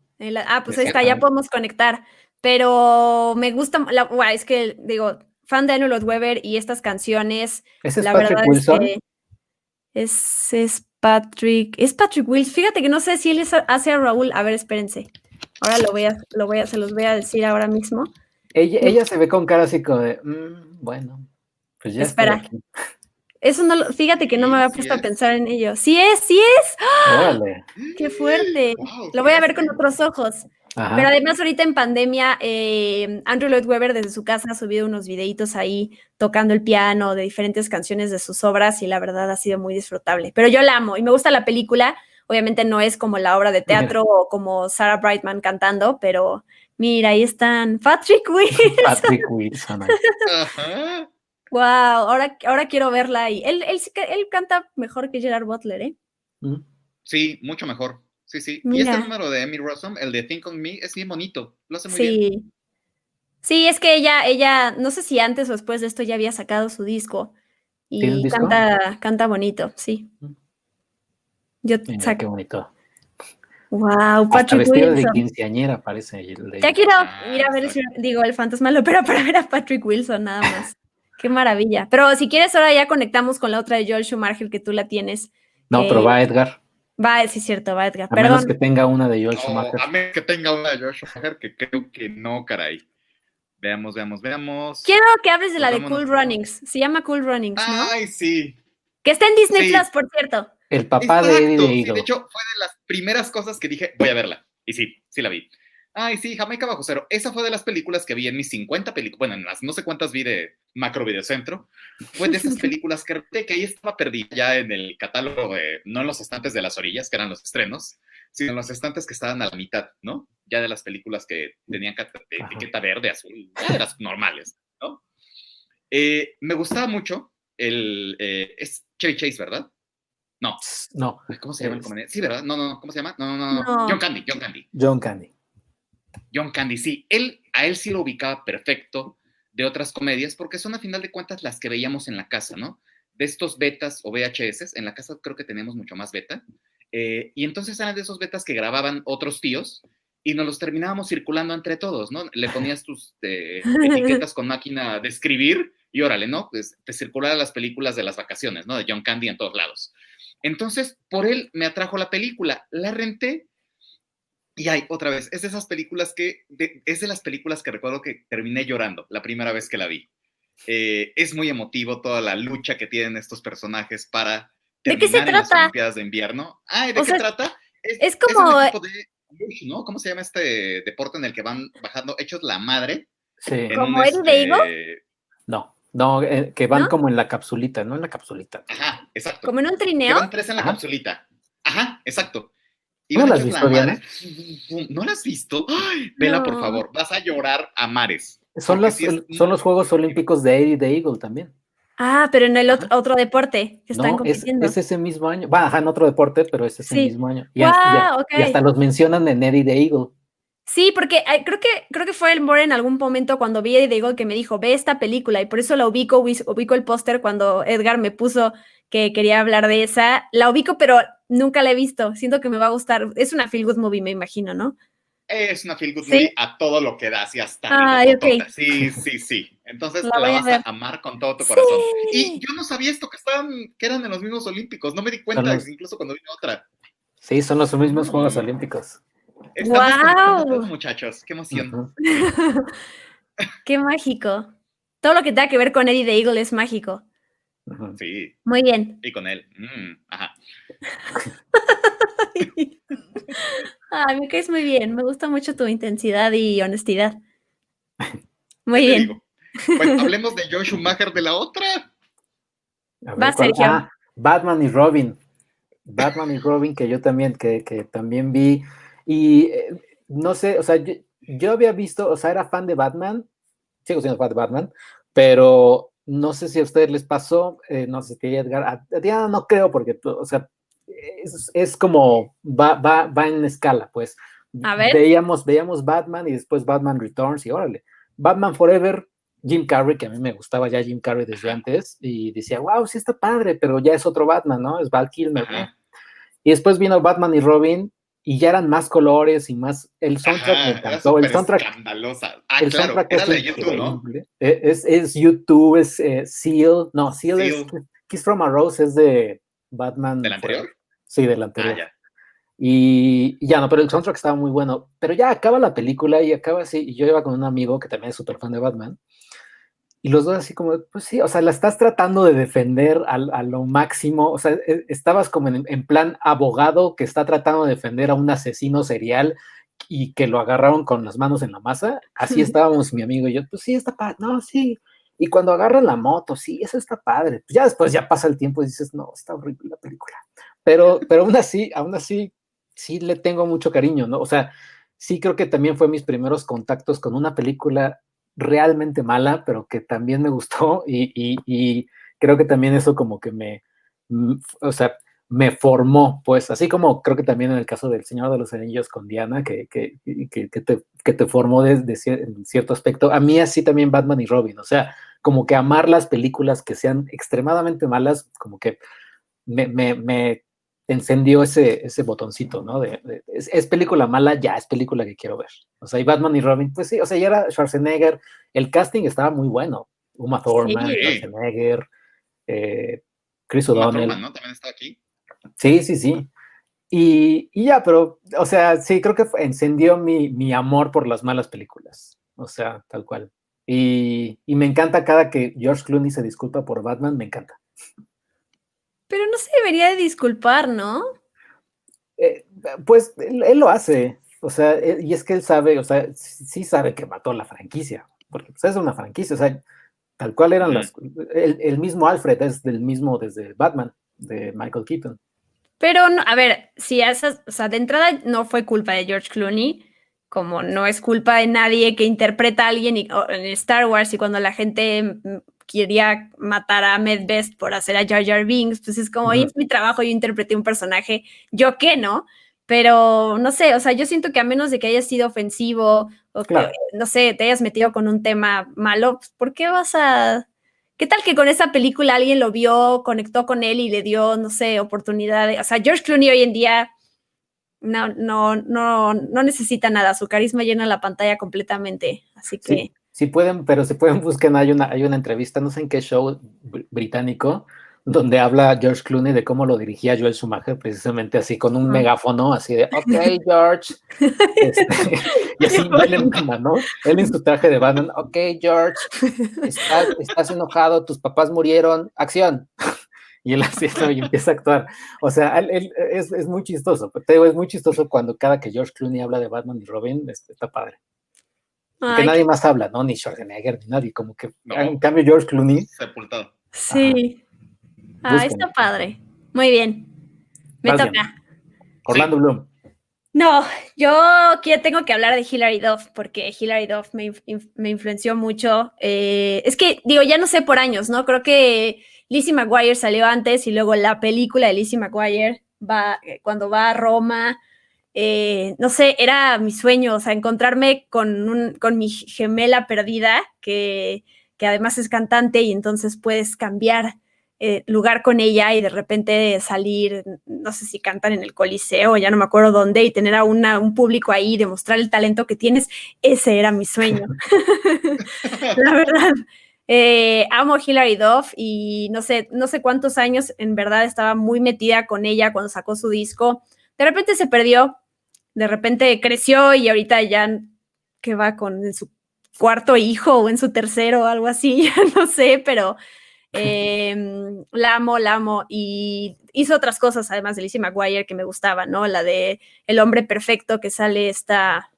ah, pues ahí está, ya podemos conectar. Pero me gusta, la, es que digo, fan de Arnold Weber y estas canciones. ¿Ese es la Patrick verdad Wilson? Es, es, Patrick, es Patrick Wilson. Fíjate que no sé si él hace a Raúl. A ver, espérense. Ahora lo voy a, lo voy a, se los voy a decir ahora mismo. Ella, ella se ve con cara así como de, mm, bueno, pues ya Espera. Eso no lo, fíjate que no me había puesto a pensar en ello. Sí es, sí es. ¡Ah! ¡Qué fuerte! lo voy a ver con otros ojos. Pero además ahorita en pandemia, eh, Andrew Lloyd Webber desde su casa ha subido unos videitos ahí tocando el piano de diferentes canciones de sus obras y la verdad ha sido muy disfrutable. Pero yo la amo y me gusta la película. Obviamente no es como la obra de teatro o como Sarah Brightman cantando, pero mira, ahí están Patrick Wilson. Patrick Wilson. Ajá. Wow, ahora, ahora quiero verla y él, él, él canta mejor que Gerard Butler, ¿eh? Sí, mucho mejor. Sí, sí. Y este número de Emmy Rossum, el de Think on Me, es bien bonito. Lo hace muy sí. bien. Sí, es que ella, ella, no sé si antes o después de esto ya había sacado su disco y canta, canta bonito, sí. Yo Mira, qué bonito. Wow, Patrick Hasta Wilson. de quinceañera parece. Ya quiero ir a ver, digo, el fantasma lo opera para ver a Patrick Wilson nada más. Qué maravilla. Pero si quieres, ahora ya conectamos con la otra de Joel Schumacher que tú la tienes. No, pero va Edgar. Va, sí, es cierto, va Edgar. A menos que tenga una de Joel Schumacher. a menos que tenga una de Joel Schumacher, que creo que no, caray. Veamos, veamos, veamos. Quiero que hables de la de Cool Runnings. Se llama Cool Runnings, ¿no? Ay, sí. Que está en Disney Plus, por cierto. El papá de Eddie de, sí, de hecho, fue de las primeras cosas que dije, voy a verla. Y sí, sí la vi. Ay, sí, Jamaica Bajo Cero. Esa fue de las películas que vi en mis 50 películas, bueno, en las no sé cuántas vi de Macro Videocentro. Fue de esas películas que, que ahí estaba perdida ya en el catálogo, de, no en los estantes de las orillas, que eran los estrenos, sino en los estantes que estaban a la mitad, ¿no? Ya de las películas que tenían etiqueta verde, azul, ya de las normales, ¿no? Eh, me gustaba mucho el... Eh, es Chevy Chase, ¿verdad? No. No. ¿Cómo se llama el comediante? Sí, ¿verdad? No, no, no. ¿Cómo se llama? No, no, no. no. John Candy, John Candy. John Candy. John Candy, sí, él, a él sí lo ubicaba perfecto de otras comedias, porque son a final de cuentas las que veíamos en la casa, ¿no? De estos betas o VHS, en la casa creo que tenemos mucho más beta, eh, y entonces eran de esos betas que grababan otros tíos y nos los terminábamos circulando entre todos, ¿no? Le ponías tus eh, etiquetas con máquina de escribir y órale, ¿no? Pues te circulaban las películas de las vacaciones, ¿no? De John Candy en todos lados. Entonces, por él me atrajo la película, la renté y hay, otra vez, es de esas películas que, es de las películas que recuerdo que terminé llorando la primera vez que la vi. Eh, es muy emotivo toda la lucha que tienen estos personajes para terminar ¿De qué se trata? las Olimpiadas de invierno. Ah, ¿de qué se trata? Es, como... ¿no? ¿Cómo se llama este deporte en el que van bajando hechos la madre? Sí. ¿Como Eddie de No, No, eh, que van como en la capsulita, ¿no? En la capsulita. Ajá, exacto. Como en un trineo. van tres en la capsulita. Ajá, exacto. Y ¿No las has visto, Diana? ¿No las has visto? Ay, vela, por favor. Vas a llorar a mares. Son, son los Juegos Olímpicos de Eddie de Eagle también. Ah, pero en el otro, deporte que están compitiendo. Es, ese mismo año. Va, ajá, en otro deporte, pero es ese mismo año. Y, hasta, los mencionan en Eddie the Eagle. Sí, porque creo que creo que fue el More en algún momento cuando vi Eddie the Eagle que me dijo, ve esta película, y por eso la ubico, ubico el póster cuando Edgar me puso que quería hablar de esa. La ubico, pero nunca la he visto. Siento que me va a gustar. Es una feel good movie, me imagino, ¿no? Es una feel good movie a todo lo que da, así hasta. Ay, Sí, sí, sí. Entonces la, vas a, amar con todo tu corazón. Y yo no sabía esto, que estaban, que eran en los mismos Olímpicos. No me di cuenta, incluso cuando vino otra. Sí, son los mismos Juegos Olímpicos. wow. muchachos, qué emoción. qué mágico. Todo lo que tenga que ver con Eddie the Eagle es mágico. Sí. Muy bien. Y con él. Mm, ajá. Ay, me caes muy bien. Me gusta mucho tu intensidad y honestidad. Muy bien. Bueno, hablemos de Joe Schumacher de la otra. Va, Sergio. Ah, Batman y Robin. Batman y Robin, que yo también, que, también vi. Y eh, no sé, o sea, yo, había visto, o sea, era fan de Batman, sigo siendo fan de Batman, pero no sé si a ustedes les pasó, eh, no sé si Edgar, a Diana no creo, porque, o sea, es, como, va, va, va en escala, pues. A ver. Veíamos, veíamos Batman y después Batman Returns y órale. Batman Forever, Jim Carrey, que a mí me gustaba ya Jim Carrey desde antes, y decía, wow, sí está padre, pero ya es otro Batman, ¿no? Es Val Kilmer, Y después vino Batman y Robin, y ya eran más colores y más. El soundtrack me encantó. El soundtrack. Escandalosa. Ah, el claro, soundtrack es de YouTube, ¿no? E, es, es, YouTube, es eh, Seal. No, Seal, es. Kiss from a Rose es de Batman. ¿Del anterior? Sí, del anterior. Ah, y, ya no, pero el soundtrack estaba muy bueno. Pero ya acaba la película y acaba así. Y yo iba con un amigo que también es súper fan de Batman. Y los dos así como, pues sí, o sea, la estás tratando de defender a, lo máximo. O sea, e, estabas como en, plan abogado que está tratando de defender a un asesino serial y que lo agarraron con las manos en la masa. Así estábamos mi amigo y yo, pues sí, está padre. No, sí. Y cuando agarran la moto, sí, eso está padre. Pues ya después ya pasa el tiempo y dices, no, está horrible la película. Pero, pero aún así, aún así, sí le tengo mucho cariño, ¿no? O sea, sí creo que también fue mis primeros contactos con una película realmente mala, pero que también me gustó y, creo que también eso como que me, mm, o sea, me formó, pues, así como creo que también en el caso del Señor de los Anillos con Diana, que, que, te, que te, formó desde en cierto aspecto, a mí así también Batman y Robin, o sea, como que amar las películas que sean extremadamente malas, como que me encendió ese, ese botoncito, ¿no? De, es, película mala, ya es película que quiero ver. O sea, y Batman y Robin, pues sí, o sea, ya era Schwarzenegger, el casting estaba muy bueno. Uma Thurman, Schwarzenegger, eh, Chris O'Donnell. ¿no? También está aquí. Sí, sí, sí. Y, ya, pero, o sea, sí, creo que encendió mi, mi, amor por las malas películas. O sea, tal cual. Y, y me encanta cada que George Clooney se disculpa por Batman, me encanta. Pero no se debería de disculpar, ¿no? Eh, pues él, lo hace, o sea, eh, y es que él sabe, o sea, sí sabe que mató la franquicia, porque pues, es una franquicia, o sea, tal cual eran las... El, mismo Alfred es del mismo desde Batman, de Michael Keaton. Pero, a ver, si esas, o sea, de entrada no fue culpa de George Clooney, como no es culpa de nadie que interpreta a alguien en Star Wars y cuando la gente mm, quería matar a Medvest por hacer a Jar Jar Binks, pues es como, es mi trabajo, yo interpreté un personaje, yo qué, ¿no? Pero no sé, o sea, yo siento que a menos de que haya sido ofensivo o que, no sé, te hayas metido con un tema malo, pues, ¿por qué vas a... ¿Qué tal que con esa película alguien lo vio, conectó con él y le dio, no sé, oportunidad? o sea, George Clooney hoy en día no, no, no, no necesita nada, su carisma llena la pantalla completamente, así que si pueden, pero si pueden busquen, hay una, hay una entrevista, no sé en qué show británico, donde habla George Clooney de cómo lo dirigía Joel Schumacher, precisamente así, con un megáfono, así de, ok, George. Este, y así, él en, ¿no? él en su traje de Batman, ok, George, estás, enojado, tus papás murieron, acción. Y él así y empieza a actuar. O sea, él, es, es, muy chistoso. Te digo, es muy chistoso cuando cada que George Clooney habla de Batman y Robin, este, está padre. Que nadie más habla, ¿no? Ni Schwarzenegger, ni nadie, como que en cambio George Clooney. Sepultado. Sí. Ah, está padre. Muy bien. Me toca. Orlando Bloom. No, yo tengo que hablar de Hilary Duff porque Hilary Duff me, influenció mucho. Eh, es que, digo, ya no sé por años, ¿no? Creo que Lizzie McGuire salió antes y luego la película de Lizzie McGuire va, eh, cuando va a Roma. Eh, no sé, era mi sueño, o sea, encontrarme con, con mi gemela perdida, que, que además es cantante y entonces puedes cambiar eh, lugar con ella y de repente salir, no sé si cantan en el Coliseo, ya no me acuerdo dónde, y tener a un público ahí, demostrar el talento que tienes, ese era mi sueño. La verdad. Eh, amo Hilary Duff y no sé, no sé cuántos años en verdad estaba muy metida con ella cuando sacó su disco. De repente se perdió, de repente creció y ahorita ya que va con su cuarto hijo o en su tercero o algo así, ya no sé, pero Em, la amo, la amo. Y hizo otras cosas, además de Lizzie McGuire, que me gustaba, ¿no? La de El hombre perfecto, que sale esta.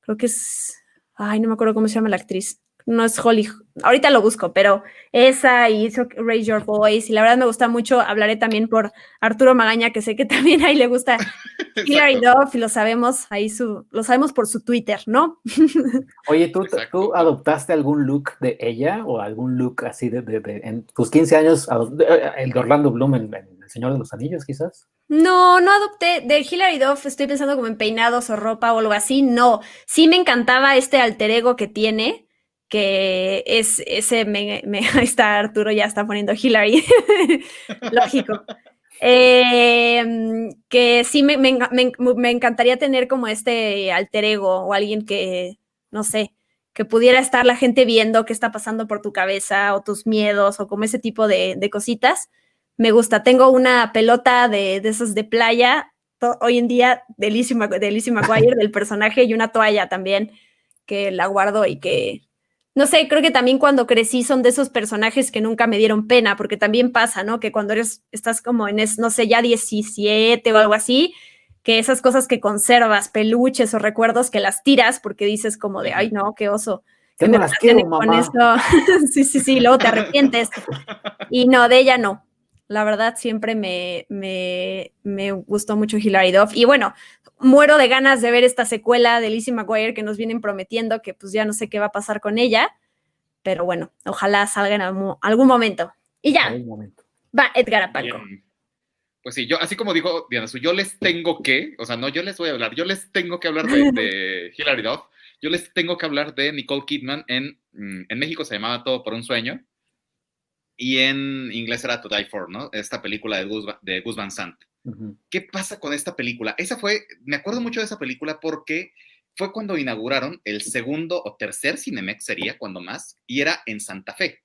Creo que es. Ay, no me acuerdo cómo se llama la actriz no es Holly, ahorita lo busco, pero esa y hizo Raise Your Voice, y la verdad me gusta mucho, hablaré también por Arturo Magaña, que sé que también ahí le gusta Hilary Duff, y lo sabemos, ahí su, lo sabemos por su Twitter, ¿no? Oye, ¿tú, ¿tú adoptaste algún look de ella o algún look así de, en tus 15 años, eh, el de Orlando Bloom en, El Señor de los Anillos, quizás? No, no adopté. De Hilary Duff estoy pensando como en peinados o ropa o algo así. No, sí me encantaba este alter ego que tiene que es ese, me, está Arturo ya está poniendo Hillary, lógico. Em, que sí me, me, encantaría tener como este alter ego o alguien que, no sé, que pudiera estar la gente viendo qué está pasando por tu cabeza o tus miedos o como ese tipo de, cositas. Me gusta. Tengo una pelota de, de esos de playa hoy en día de Lizzie, de McGuire, del personaje, y una toalla también que la guardo y que no sé, creo que también cuando crecí son de esos personajes que nunca me dieron pena, porque también pasa, ¿no? Que cuando eres, estás como en, es, no sé, ya 17 o algo así, que esas cosas que conservas, peluches o recuerdos, que las tiras porque dices como de, ay, no, qué oso. Que me las quiero, mamá. sí, sí, sí, luego te arrepientes. Y no, de ella no. La verdad, siempre me, me, me gustó mucho Hilary Duff. Y bueno, muero de ganas de ver esta secuela de Lizzie McGuire que nos vienen prometiendo, que pues ya no sé qué va a pasar con ella, pero bueno, ojalá salga en algún, momento. Y ya, va Edgar Apanco. Pues sí, yo, así como dijo Diana yo les tengo que, o sea, no yo les voy a hablar, yo les tengo que hablar de, de Hilary Duff, yo les tengo que hablar de Nicole Kidman en, mm, en México se llamaba Todo por un sueño, y en inglés era To Die For, ¿no? Esta película de Gus, de Gus Van Sant. ¿Qué pasa con esta película? Esa fue, me acuerdo mucho de esa película porque fue cuando inauguraron el segundo o tercer Cinemex, sería cuando más, y era en Santa Fe.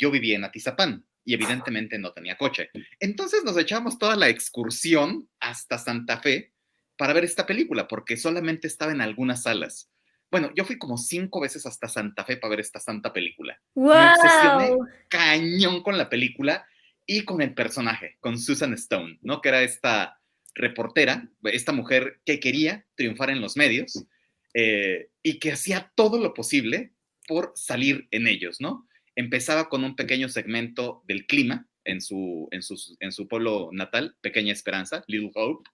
Yo vivía en Atizapán y evidentemente no tenía coche. Entonces nos echamos toda la excursión hasta Santa Fe para ver esta película, porque solamente estaba en algunas salas. Bueno, yo fui como cinco veces hasta Santa Fe para ver esta santa película. ¡Wow! Me obsesioné cañón con la película y con el personaje, con Susan Stone, ¿no? Que era esta reportera, esta mujer que quería triunfar en los medios eh, y que hacía todo lo posible por salir en ellos, ¿no? Empezaba con un pequeño segmento del clima en su, en su, en su pueblo natal, Pequeña Esperanza, Little Hope,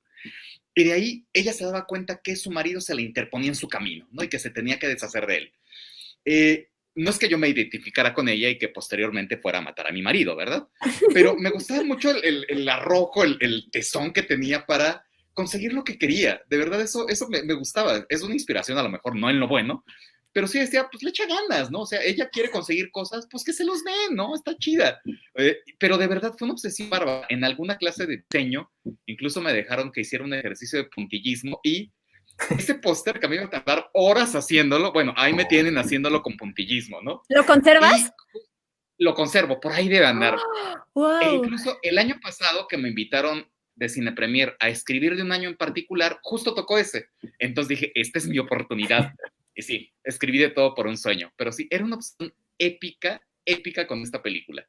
y de ahí ella se daba cuenta que su marido se le interponía en su camino, ¿no? Y que se tenía que deshacer de él. Eh, no es que yo me identificara con ella y que posteriormente fuera a matar a mi marido, ¿verdad? Pero me gustaba mucho el, arrojo, el, tesón que tenía para conseguir lo que quería. De verdad, eso, eso me, gustaba. Es una inspiración a lo mejor, no en lo bueno, pero sí decía, pues le echa ganas, ¿no? O sea, ella quiere conseguir cosas, pues que se los den, ¿no? Está chida. Eh, pero de verdad fue una obsesión bárbara. En alguna clase de diseño, incluso me dejaron que hiciera un ejercicio de puntillismo y ese póster que a mí me va a tardar horas haciéndolo, bueno, ahí me tienen haciéndolo con puntillismo, ¿no? ¿Lo conservas? lo conservo, por ahí debe andar. E incluso el año pasado que me invitaron de Cine Premier a escribir de un año en particular, justo tocó ese. Entonces dije, esta es mi oportunidad. Y sí, escribí de todo por un sueño, pero sí, era una opción épica, épica con esta película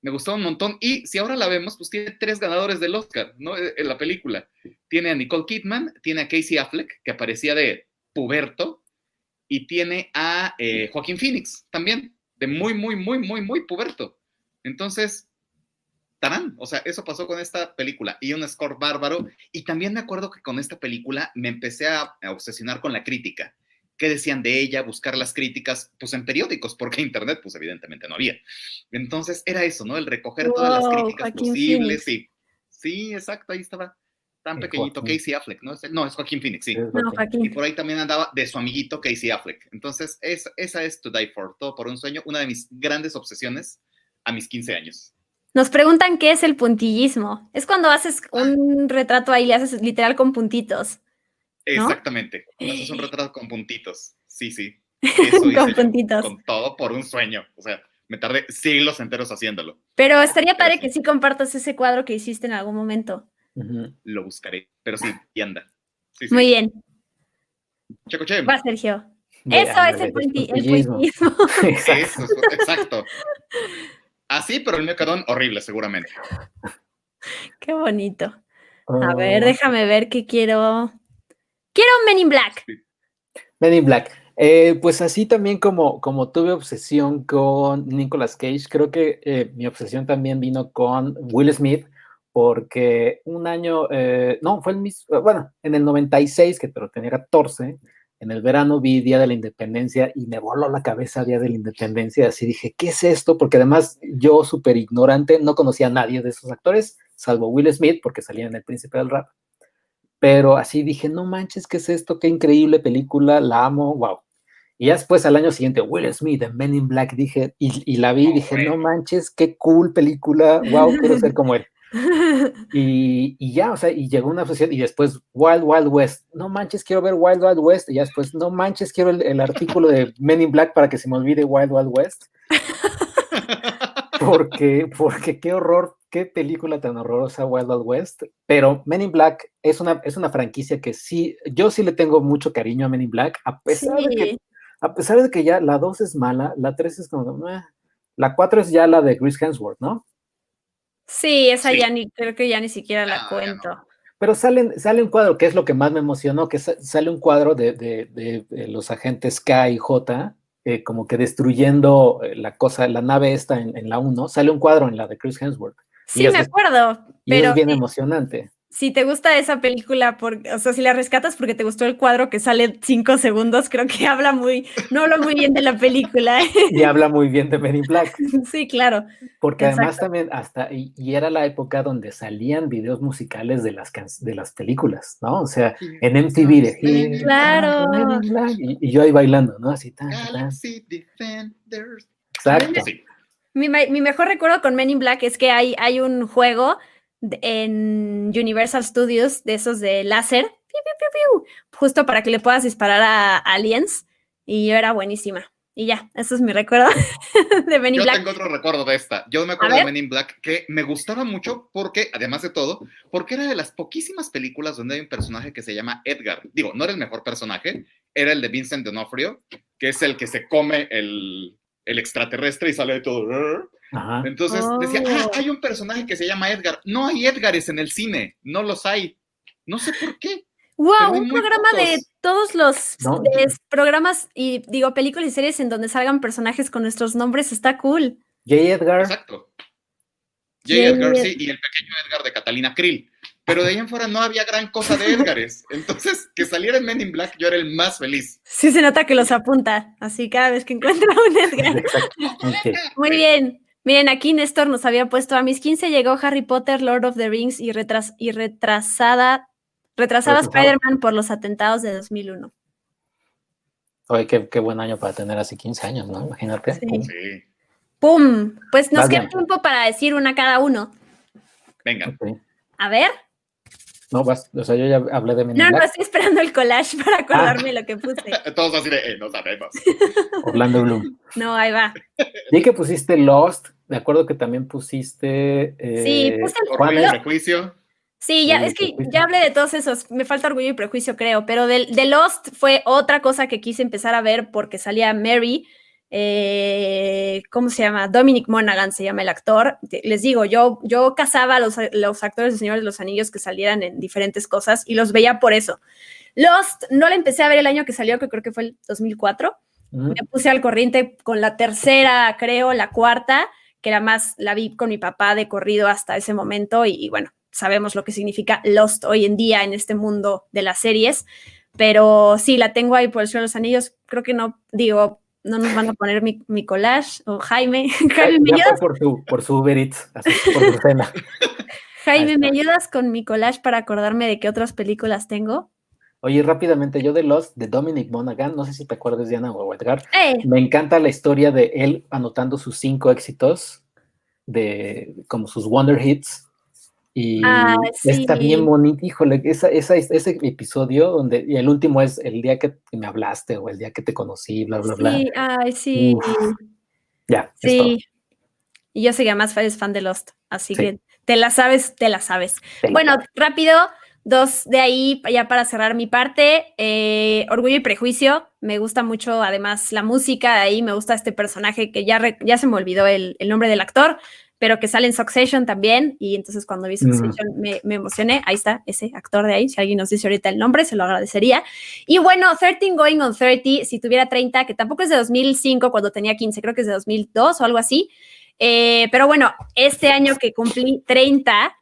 me gustó un montón. Y si ahora la vemos, pues tiene tres ganadores del Oscar, ¿no? E, en la película. Tiene a Nicole Kidman, tiene a Casey Affleck, que aparecía de puberto, y tiene a eh, Joaquín Phoenix también, de muy, muy, muy, muy, muy puberto. Entonces, tarán, o sea, eso pasó con esta película y un score bárbaro. Y también me acuerdo que con esta película me empecé a, obsesionar con la crítica. ¿Qué decían de ella? Buscar las críticas, pues en periódicos, porque internet, pues evidentemente no había. Entonces era eso, ¿no? El recoger todas las críticas posibles y sí, exacto, ahí estaba tan pequeñito Casey Affleck, ¿no? No, es Joaquín Phoenix, sí. Y por ahí también andaba de su amiguito Casey Affleck. Entonces, esa es To Die For, todo por un sueño, una de mis grandes obsesiones a mis 15 años. Nos preguntan qué es el puntillismo. Es cuando haces un retrato ahí, le haces literal con puntitos. Exactamente. Haces un retrato con puntitos. Sí, sí. con puntitos. Con todo por un sueño. O sea, me tardé siglos enteros haciéndolo. Pero estaría padre que sí compartas ese cuadro que hiciste en algún momento. Lo buscaré, pero sí, y anda. Muy bien. Checo che. Va, Sergio. Eso es el, puntillismo. Eso, exacto. Así, pero el quedó horrible, seguramente. Qué bonito. A ver, oh. déjame ver qué quiero. Quiero Men in Black. Men in Black. Eh, pues así también como, como tuve obsesión con Nicolas Cage, creo que eh, mi obsesión también vino con Will Smith, porque un año, eh, no, fue el mismo, bueno, en el 96, que pero tenía 14, en el verano vi Día de la Independencia y me voló la cabeza Día de la Independencia, así dije, ¿qué es esto? Porque además yo, súper ignorante, no conocía a nadie de esos actores, salvo Will Smith, porque salía en El Príncipe del Rap. Pero así dije, no manches, ¿qué es esto? Qué increíble película, la amo, wow. Y ya después al año siguiente, Will Smith en Men in Black, dije, y, la vi, dije, no manches, qué cool película, wow, quiero ser como él. Y, ya, o sea, y llegó una obsesión, y después Wild Wild West, no manches, quiero ver Wild Wild West, y ya después, no manches, quiero el, artículo de Men in Black para que se me olvide Wild Wild West. Porque, porque qué horror, qué película tan horrorosa Wild Wild West, pero Men in Black es una, es una franquicia que sí, yo sí le tengo mucho cariño a Men in Black, a pesar de que a pesar de que ya la 2 es mala, la 3 es como, la 4 es ya la de Chris Hemsworth, ¿no? Sí, esa ya ni, creo que ya ni siquiera la ah, cuento. Pero sale, sale un cuadro, que es lo que más me emocionó, que sale un cuadro de, los agentes K y J, eh, como que destruyendo eh, la cosa, la nave esta en, la 1, sale un cuadro en la de Chris Hemsworth. Sí, me acuerdo. pero es bien emocionante si te gusta esa película, por, o sea, si la rescatas porque te gustó el cuadro que sale cinco segundos, creo que habla muy, no habla muy bien de la película. Y habla muy bien de Men Black. Sí, claro. Porque además también hasta, y, era la época donde salían videos musicales de las, de las películas, ¿no? O sea, en MTV de Claro. Y, yo ahí bailando, ¿no? Así tan. Exacto. Mi, mi, mejor recuerdo con Men in Black es que hay, hay un juego en Universal Studios de esos de láser, justo para que le puedas disparar a aliens. Y yo era buenísima. Y ya, eso es mi recuerdo de Men in Black. Yo tengo otro recuerdo de esta. Yo me acuerdo de Men in Black que me gustaba mucho porque, además de todo, porque era de las poquísimas películas donde hay un personaje que se llama Edgar. Digo, no era el mejor personaje, era el de Vincent D'Onofrio, que es el que se come el, el extraterrestre y sale de todo. Entonces decía, ah, oh. hay un personaje que se llama Edgar. No hay Edgares en el cine, no los hay. No sé por qué. Wow, un programa de todos los programas y digo películas y series en donde salgan personajes con nuestros nombres está cool. J. Edgar. Exacto. J. Edgar, sí, y el pequeño Edgar de Catalina Krill. Pero de ahí en fuera no había gran cosa de Edgares. Entonces, que saliera en Men in Black, yo era el más feliz. Sí, se nota que los apunta, así cada vez que encuentra un Edgar. Muy bien. Miren, aquí Néstor nos había puesto a mis 15 llegó Harry Potter, Lord of the Rings y, retras y retrasada, retrasada Spider-Man por los atentados de 2001. Oye, qué, buen año para tener así 15 años, ¿no? Imagínate. Sí. ¡Pum! Pues nos queda tiempo para decir una cada uno. Venga. A ver. No, vas, o sea, yo ya hablé de mi No, no, estoy esperando el collage para acordarme lo que puse. Todos así de, eh, no sabemos. Orlando Bloom. No, ahí va. Vi que pusiste Lost, me acuerdo que también pusiste. Eh, sí, puse el Orgullo y Prejuicio. Sí, ya, es que ya hablé de todos esos, me falta Orgullo y Prejuicio, creo, pero de, de Lost fue otra cosa que quise empezar a ver porque salía Mary, eh, ¿cómo se llama? Dominic Monaghan se llama el actor. Les digo, yo, yo cazaba los, los actores de Señor de los Anillos que salieran en diferentes cosas y los veía por eso. Lost no la empecé a ver el año que salió, que creo que fue el 2004. Me puse al corriente con la tercera, creo, la cuarta, que era más, la vi con mi papá de corrido hasta ese momento y, bueno, sabemos lo que significa Lost hoy en día en este mundo de las series. Pero sí, la tengo ahí por el Señor de los Anillos. Creo que no, digo, no nos van a poner mi, mi collage o Jaime. Jaime, ¿me ayudas? Por su, por su Uber Eats, así, por su cena. Jaime, ¿me ayudas con mi collage para acordarme de qué otras películas tengo? Oye, rápidamente, yo de Lost, de Dominic Monaghan, no sé si te acuerdas, Diana o Edgar, me encanta la historia de él anotando sus cinco éxitos, de como sus Wonder Hits, y ah, está bien bonito, híjole, esa, ese episodio donde, y el último es el día que me hablaste o el día que te conocí, bla, bla, bla. Sí, ay, sí. ya. Sí. Y yo seguía más fan de Lost, así que te la sabes, te la sabes. Bueno, rápido, dos de ahí ya para cerrar mi parte. Eh, Orgullo y Prejuicio, me gusta mucho además la música, de ahí me gusta este personaje que ya, ya se me olvidó el, el nombre del actor, pero que sale en Succession también, y entonces cuando vi mm. Succession me, me, emocioné, ahí está, ese actor de ahí, si alguien nos dice ahorita el nombre, se lo agradecería. Y bueno, 13 Going on 30, si tuviera 30, que tampoco es de 2005 cuando tenía 15, creo que es de 2002 o algo así, eh, pero bueno, este año que cumplí 30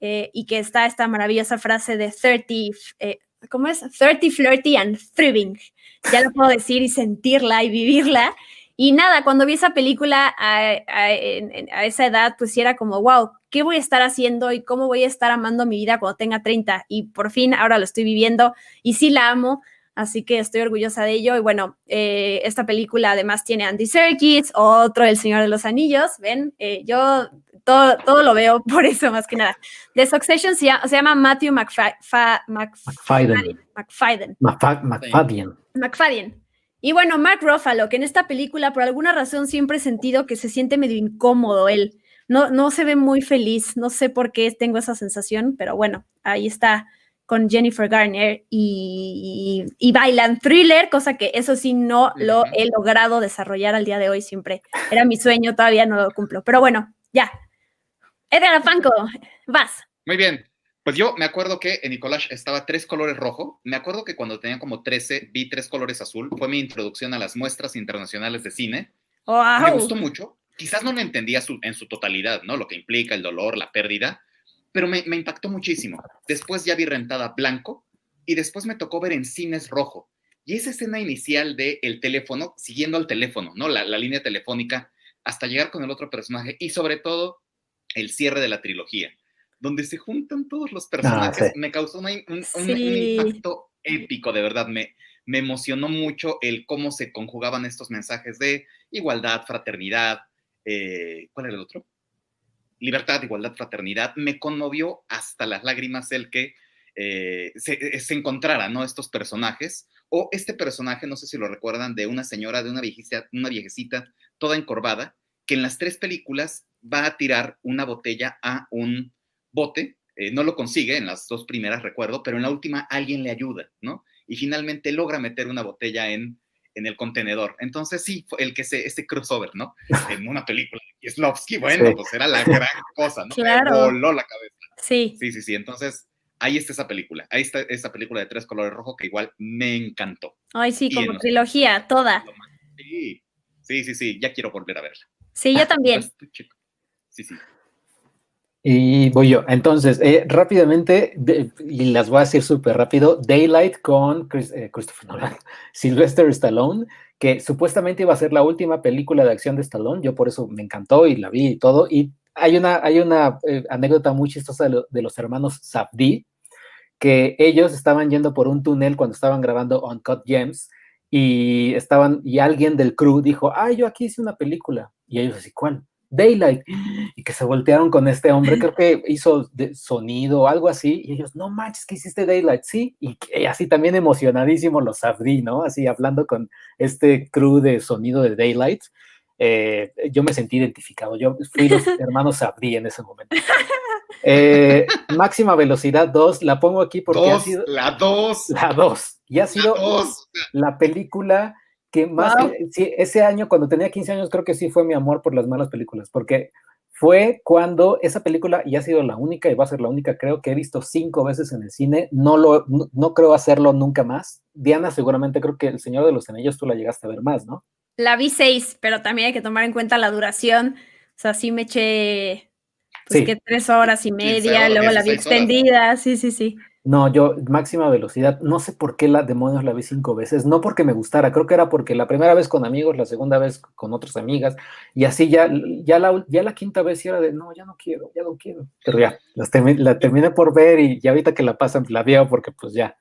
eh, y que está esta maravillosa frase de 30, eh, ¿cómo es? 30, flirty and thriving, ya lo puedo decir y sentirla y vivirla. Y nada, cuando vi esa película a, esa edad, pues era como, wow, ¿qué voy a estar haciendo y cómo voy a estar amando mi vida cuando tenga 30? Y por fin ahora lo estoy viviendo y sí la amo, así que estoy orgullosa de ello. Y bueno, eh, esta película además tiene Andy Serkis, otro El Señor de los Anillos, ven, eh, yo todo, todo, lo veo por eso más que nada. The Succession se llama, Matthew McFadden. McFadden. McFadden. McFadden. Y bueno, Mark Ruffalo, que en esta película por alguna razón siempre he sentido que se siente medio incómodo él. No, no se ve muy feliz, no sé por qué tengo esa sensación, pero bueno, ahí está con Jennifer Garner y, y, bailan thriller, cosa que eso sí no lo he logrado desarrollar al día de hoy siempre. Era mi sueño, todavía no lo cumplo. Pero bueno, ya. Edgar Afanco, vas. Muy bien. Pues yo me acuerdo que en Nicolás estaba tres colores rojo. Me acuerdo que cuando tenía como 13 vi tres colores azul. Fue mi introducción a las muestras internacionales de cine. Me gustó mucho. Quizás no lo entendía en su totalidad, ¿no? Lo que implica el dolor, la pérdida, pero me, impactó muchísimo. Después ya vi rentada blanco y después me tocó ver en cines rojo. Y esa escena inicial de el teléfono, siguiendo al teléfono, ¿no? La, la línea telefónica, hasta llegar con el otro personaje y sobre todo el cierre de la trilogía donde se juntan todos los ah, personajes, me causó un, impacto épico, de verdad, me, me emocionó mucho el cómo se conjugaban estos mensajes de igualdad, fraternidad, eh, ¿cuál era el otro? Libertad, igualdad, fraternidad. Me conmovió hasta las lágrimas el que eh, se, eh, se encontraran ¿no? estos personajes. O este personaje, no sé si lo recuerdan, de una señora, de una viejecita, una viejecita toda encorvada, que en las tres películas va a tirar una botella a un bote, eh, no lo consigue en las dos primeras, recuerdo, pero en la última alguien le ayuda, ¿no? Y finalmente logra meter una botella en, en el contenedor. Entonces, sí, el que se, este crossover, ¿no? En una película de Kieslowski, bueno, pues era la gran cosa, ¿no? Claro. voló la cabeza. Sí. Sí, sí, sí. Entonces, ahí está esa película. Ahí está esa película de tres colores rojos que igual me encantó. Ay, sí, como trilogía, toda. Sí, sí, sí, sí. Ya quiero volver a verla. Sí, yo también. Sí, sí. Y voy yo. Entonces, eh, rápidamente, y las voy a decir súper rápido, Daylight con eh, Christopher Nolan, Sylvester Stallone, que supuestamente iba a ser la última película de acción de Stallone, yo por eso me encantó y la vi y todo, y hay una, hay una eh, anécdota muy chistosa de, los hermanos Sabdi, que ellos estaban yendo por un túnel cuando estaban grabando Uncut Gems, y estaban, y alguien del crew dijo, ah, yo aquí hice una película, y ellos así, ¿cuál? Daylight, y que se voltearon con este hombre, creo que hizo de sonido o algo así, y ellos, no manches, que hiciste Daylight, sí, y, así también emocionadísimo los Safdie, ¿no? Así hablando con este crew de sonido de Daylight, eh, yo me sentí identificado, yo fui los hermanos Safdie en ese momento. Eh, máxima velocidad 2, la pongo aquí porque ha sido... La 2. La 2, y ha sido la película que más, sí, ese año, cuando tenía 15 años, creo que sí fue mi amor por las malas películas, porque fue cuando esa película, y ha sido la única, y va a ser la única, creo que he visto cinco veces en el cine, no, lo, no, creo hacerlo nunca más. Diana, seguramente creo que El Señor de los Anillos tú la llegaste a ver más, ¿no? La vi seis, pero también hay que tomar en cuenta la duración. O sea, sí me eché, pues que tres horas y media, luego la vi extendida, sí, sí, sí. No, yo, máxima velocidad, no sé por qué la demonios la vi cinco veces, no porque me gustara, creo que era porque la primera vez con amigos, la segunda vez con otras amigas, y así ya, ya, la, ya la quinta vez era de, no, ya no quiero, ya no quiero, pero ya, la terminé por ver y ya ahorita que la pasan, la veo porque pues ya,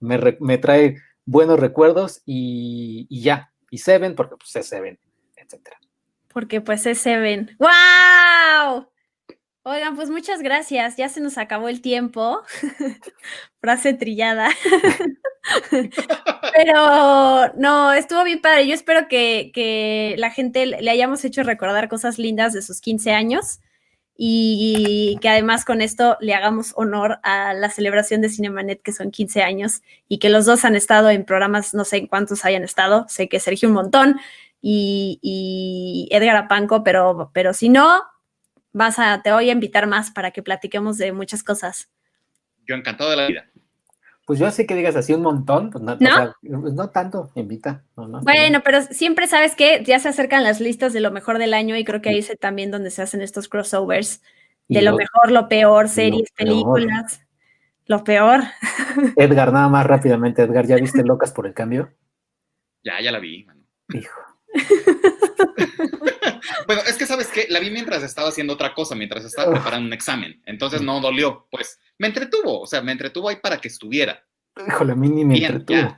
me, me trae buenos recuerdos y, y, ya, y Seven porque pues es Seven, etcétera. Porque pues es Seven. ¡Wow! Oigan, pues muchas gracias. Ya se nos acabó el tiempo. Frase trillada. Pero no, estuvo bien padre. Yo espero que, la gente le hayamos hecho recordar cosas lindas de sus 15 años y que además con esto le hagamos honor a la celebración de Cinemanet, que son 15 años, y que los dos han estado en programas, no sé en cuántos hayan estado, sé que Sergio un montón y, y Edgar Apanco, pero, pero si no, vas a, te voy a invitar más para que platiquemos de muchas cosas. Yo encantado de la vida. Pues yo sé que digas así un montón, pues no, pues no tanto, invita. bueno, pero siempre sabes que ya se acercan las listas de lo mejor del año y creo que ahí es también donde se hacen estos crossovers de lo, mejor, lo peor, series, películas, lo peor. Edgar, nada más rápidamente, Edgar, ¿ya viste Locas por el Cambio? Ya, ya la vi, Hijo. bueno, es que sabes que la vi mientras estaba haciendo otra cosa, mientras estaba preparando un examen. Entonces no dolió. Pues me entretuvo, o sea, me entretuvo ahí para que estuviera. Híjole, a mí ni me entretuvo.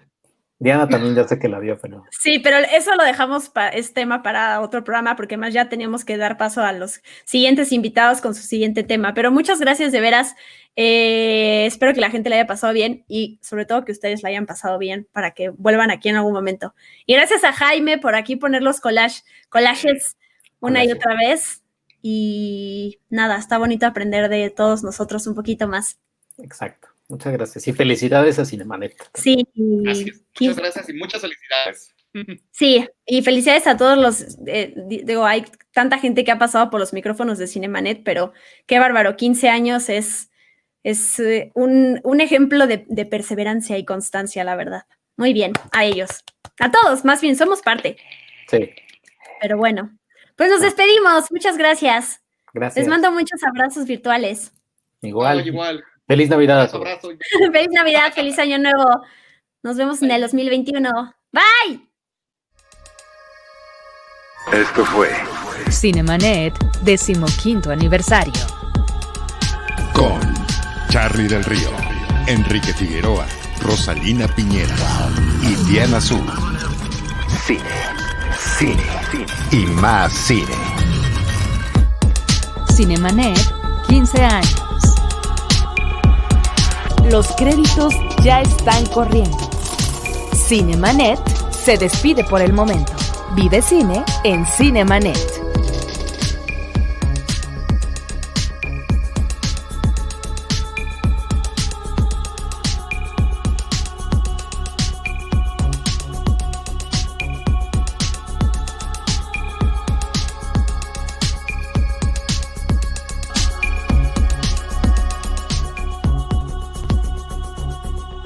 Diana también ya sé que la vio, pero. Sí, pero eso lo dejamos, para es tema para otro programa, porque más ya teníamos que dar paso a los siguientes invitados con su siguiente tema. Pero muchas gracias de veras. Eh, espero que la gente le haya pasado bien y sobre todo que ustedes la hayan pasado bien para que vuelvan aquí en algún momento. Y gracias a Jaime por aquí poner los collage, collages una y otra vez. Y nada, está bonito aprender de todos nosotros un poquito más. Exacto. Muchas gracias y felicidades a Cinemanet. Sí, muchas gracias y muchas felicidades. Sí, y felicidades a todos los, eh, digo, hay tanta gente que ha pasado por los micrófonos de Cinemanet, pero qué bárbaro, 15 años es, es eh, un, ejemplo de, de, perseverancia y constancia, la verdad. Muy bien, a ellos, a todos, más bien, somos parte. Sí. Pero bueno, pues nos despedimos, muchas gracias. Gracias. Les mando muchos abrazos virtuales. Igual. igual. Feliz Navidad. feliz Navidad, feliz Año Nuevo. Nos vemos en el 2021. Bye. Esto fue Cinemanet, decimoquinto aniversario. Con Charlie del Río, Enrique Figueroa, Rosalina Piñera y Diana Azul. Cine, cine y más cine. Cinemanet, 15 años. Los créditos ya están corriendo. Cinemanet se despide por el momento. Vive cine en Cinemanet.